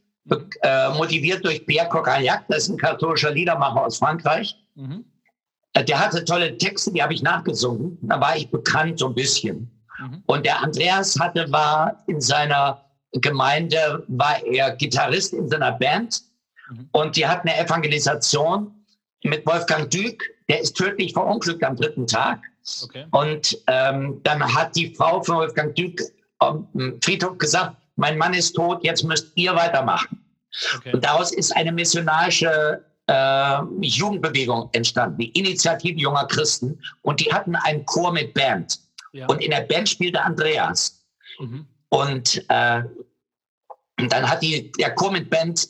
äh, motiviert durch Pierre Coccagnac, das ist ein katholischer Liedermacher aus Frankreich. Mhm. Äh, der hatte tolle Texte, die habe ich nachgesungen. Da war ich bekannt so ein bisschen. Mhm. Und der Andreas hatte, war in seiner Gemeinde war er Gitarrist in seiner Band mhm. und die hat eine Evangelisation mit Wolfgang Dück. Der ist tödlich verunglückt am dritten Tag. Okay. Und ähm, dann hat die Frau von Wolfgang Dück am Friedhof gesagt, mein Mann ist tot, jetzt müsst ihr weitermachen. Okay. Und daraus ist eine missionarische äh, Jugendbewegung entstanden, die Initiative junger Christen. Und die hatten einen Chor mit Band. Ja. Und in der Band spielte Andreas. Mhm. Und äh, dann hat die, der Chor mit Band,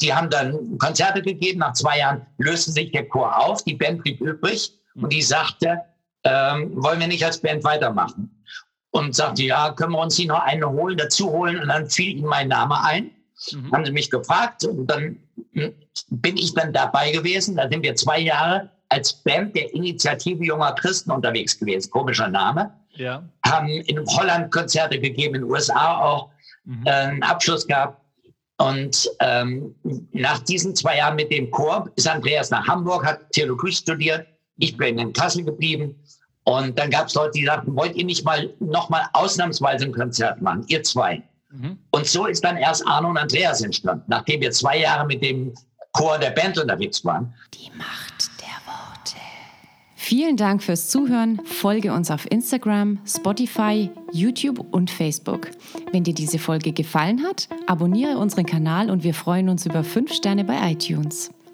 die haben dann Konzerte gegeben. Nach zwei Jahren löste sich der Chor auf, die Band blieb übrig und die sagte, ähm, wollen wir nicht als Band weitermachen? Und sagte, ja, können wir uns hier noch eine holen, dazu holen? Und dann fiel ihnen mein Name ein. Mhm. Haben sie mich gefragt und dann hm, bin ich dann dabei gewesen. Da sind wir zwei Jahre als Band der Initiative junger Christen unterwegs gewesen. Komischer Name ja. haben in Holland Konzerte gegeben, in den USA auch mhm. äh, einen Abschluss gehabt. Und ähm, nach diesen zwei Jahren mit dem Chor ist Andreas nach Hamburg, hat Theologie studiert. Ich bin in Kassel geblieben. Und dann gab es Leute, die sagten, wollt ihr nicht mal noch mal ausnahmsweise ein Konzert machen, ihr zwei? Mhm. Und so ist dann erst Arno und Andreas entstanden, nachdem wir zwei Jahre mit dem Chor der Band unterwegs waren. Die Macht Vielen Dank fürs Zuhören. Folge uns auf Instagram, Spotify, YouTube und Facebook. Wenn dir diese Folge gefallen hat, abonniere unseren Kanal und wir freuen uns über 5 Sterne bei iTunes.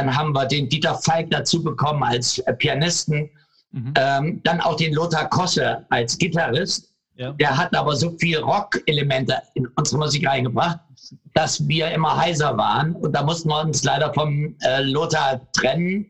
Dann haben wir den Dieter Falk dazu bekommen als äh, Pianisten. Mhm. Ähm, dann auch den Lothar Kosse als Gitarrist. Ja. Der hat aber so viel Rock-Elemente in unsere Musik reingebracht, dass wir immer heiser waren. Und da mussten wir uns leider vom äh, Lothar trennen.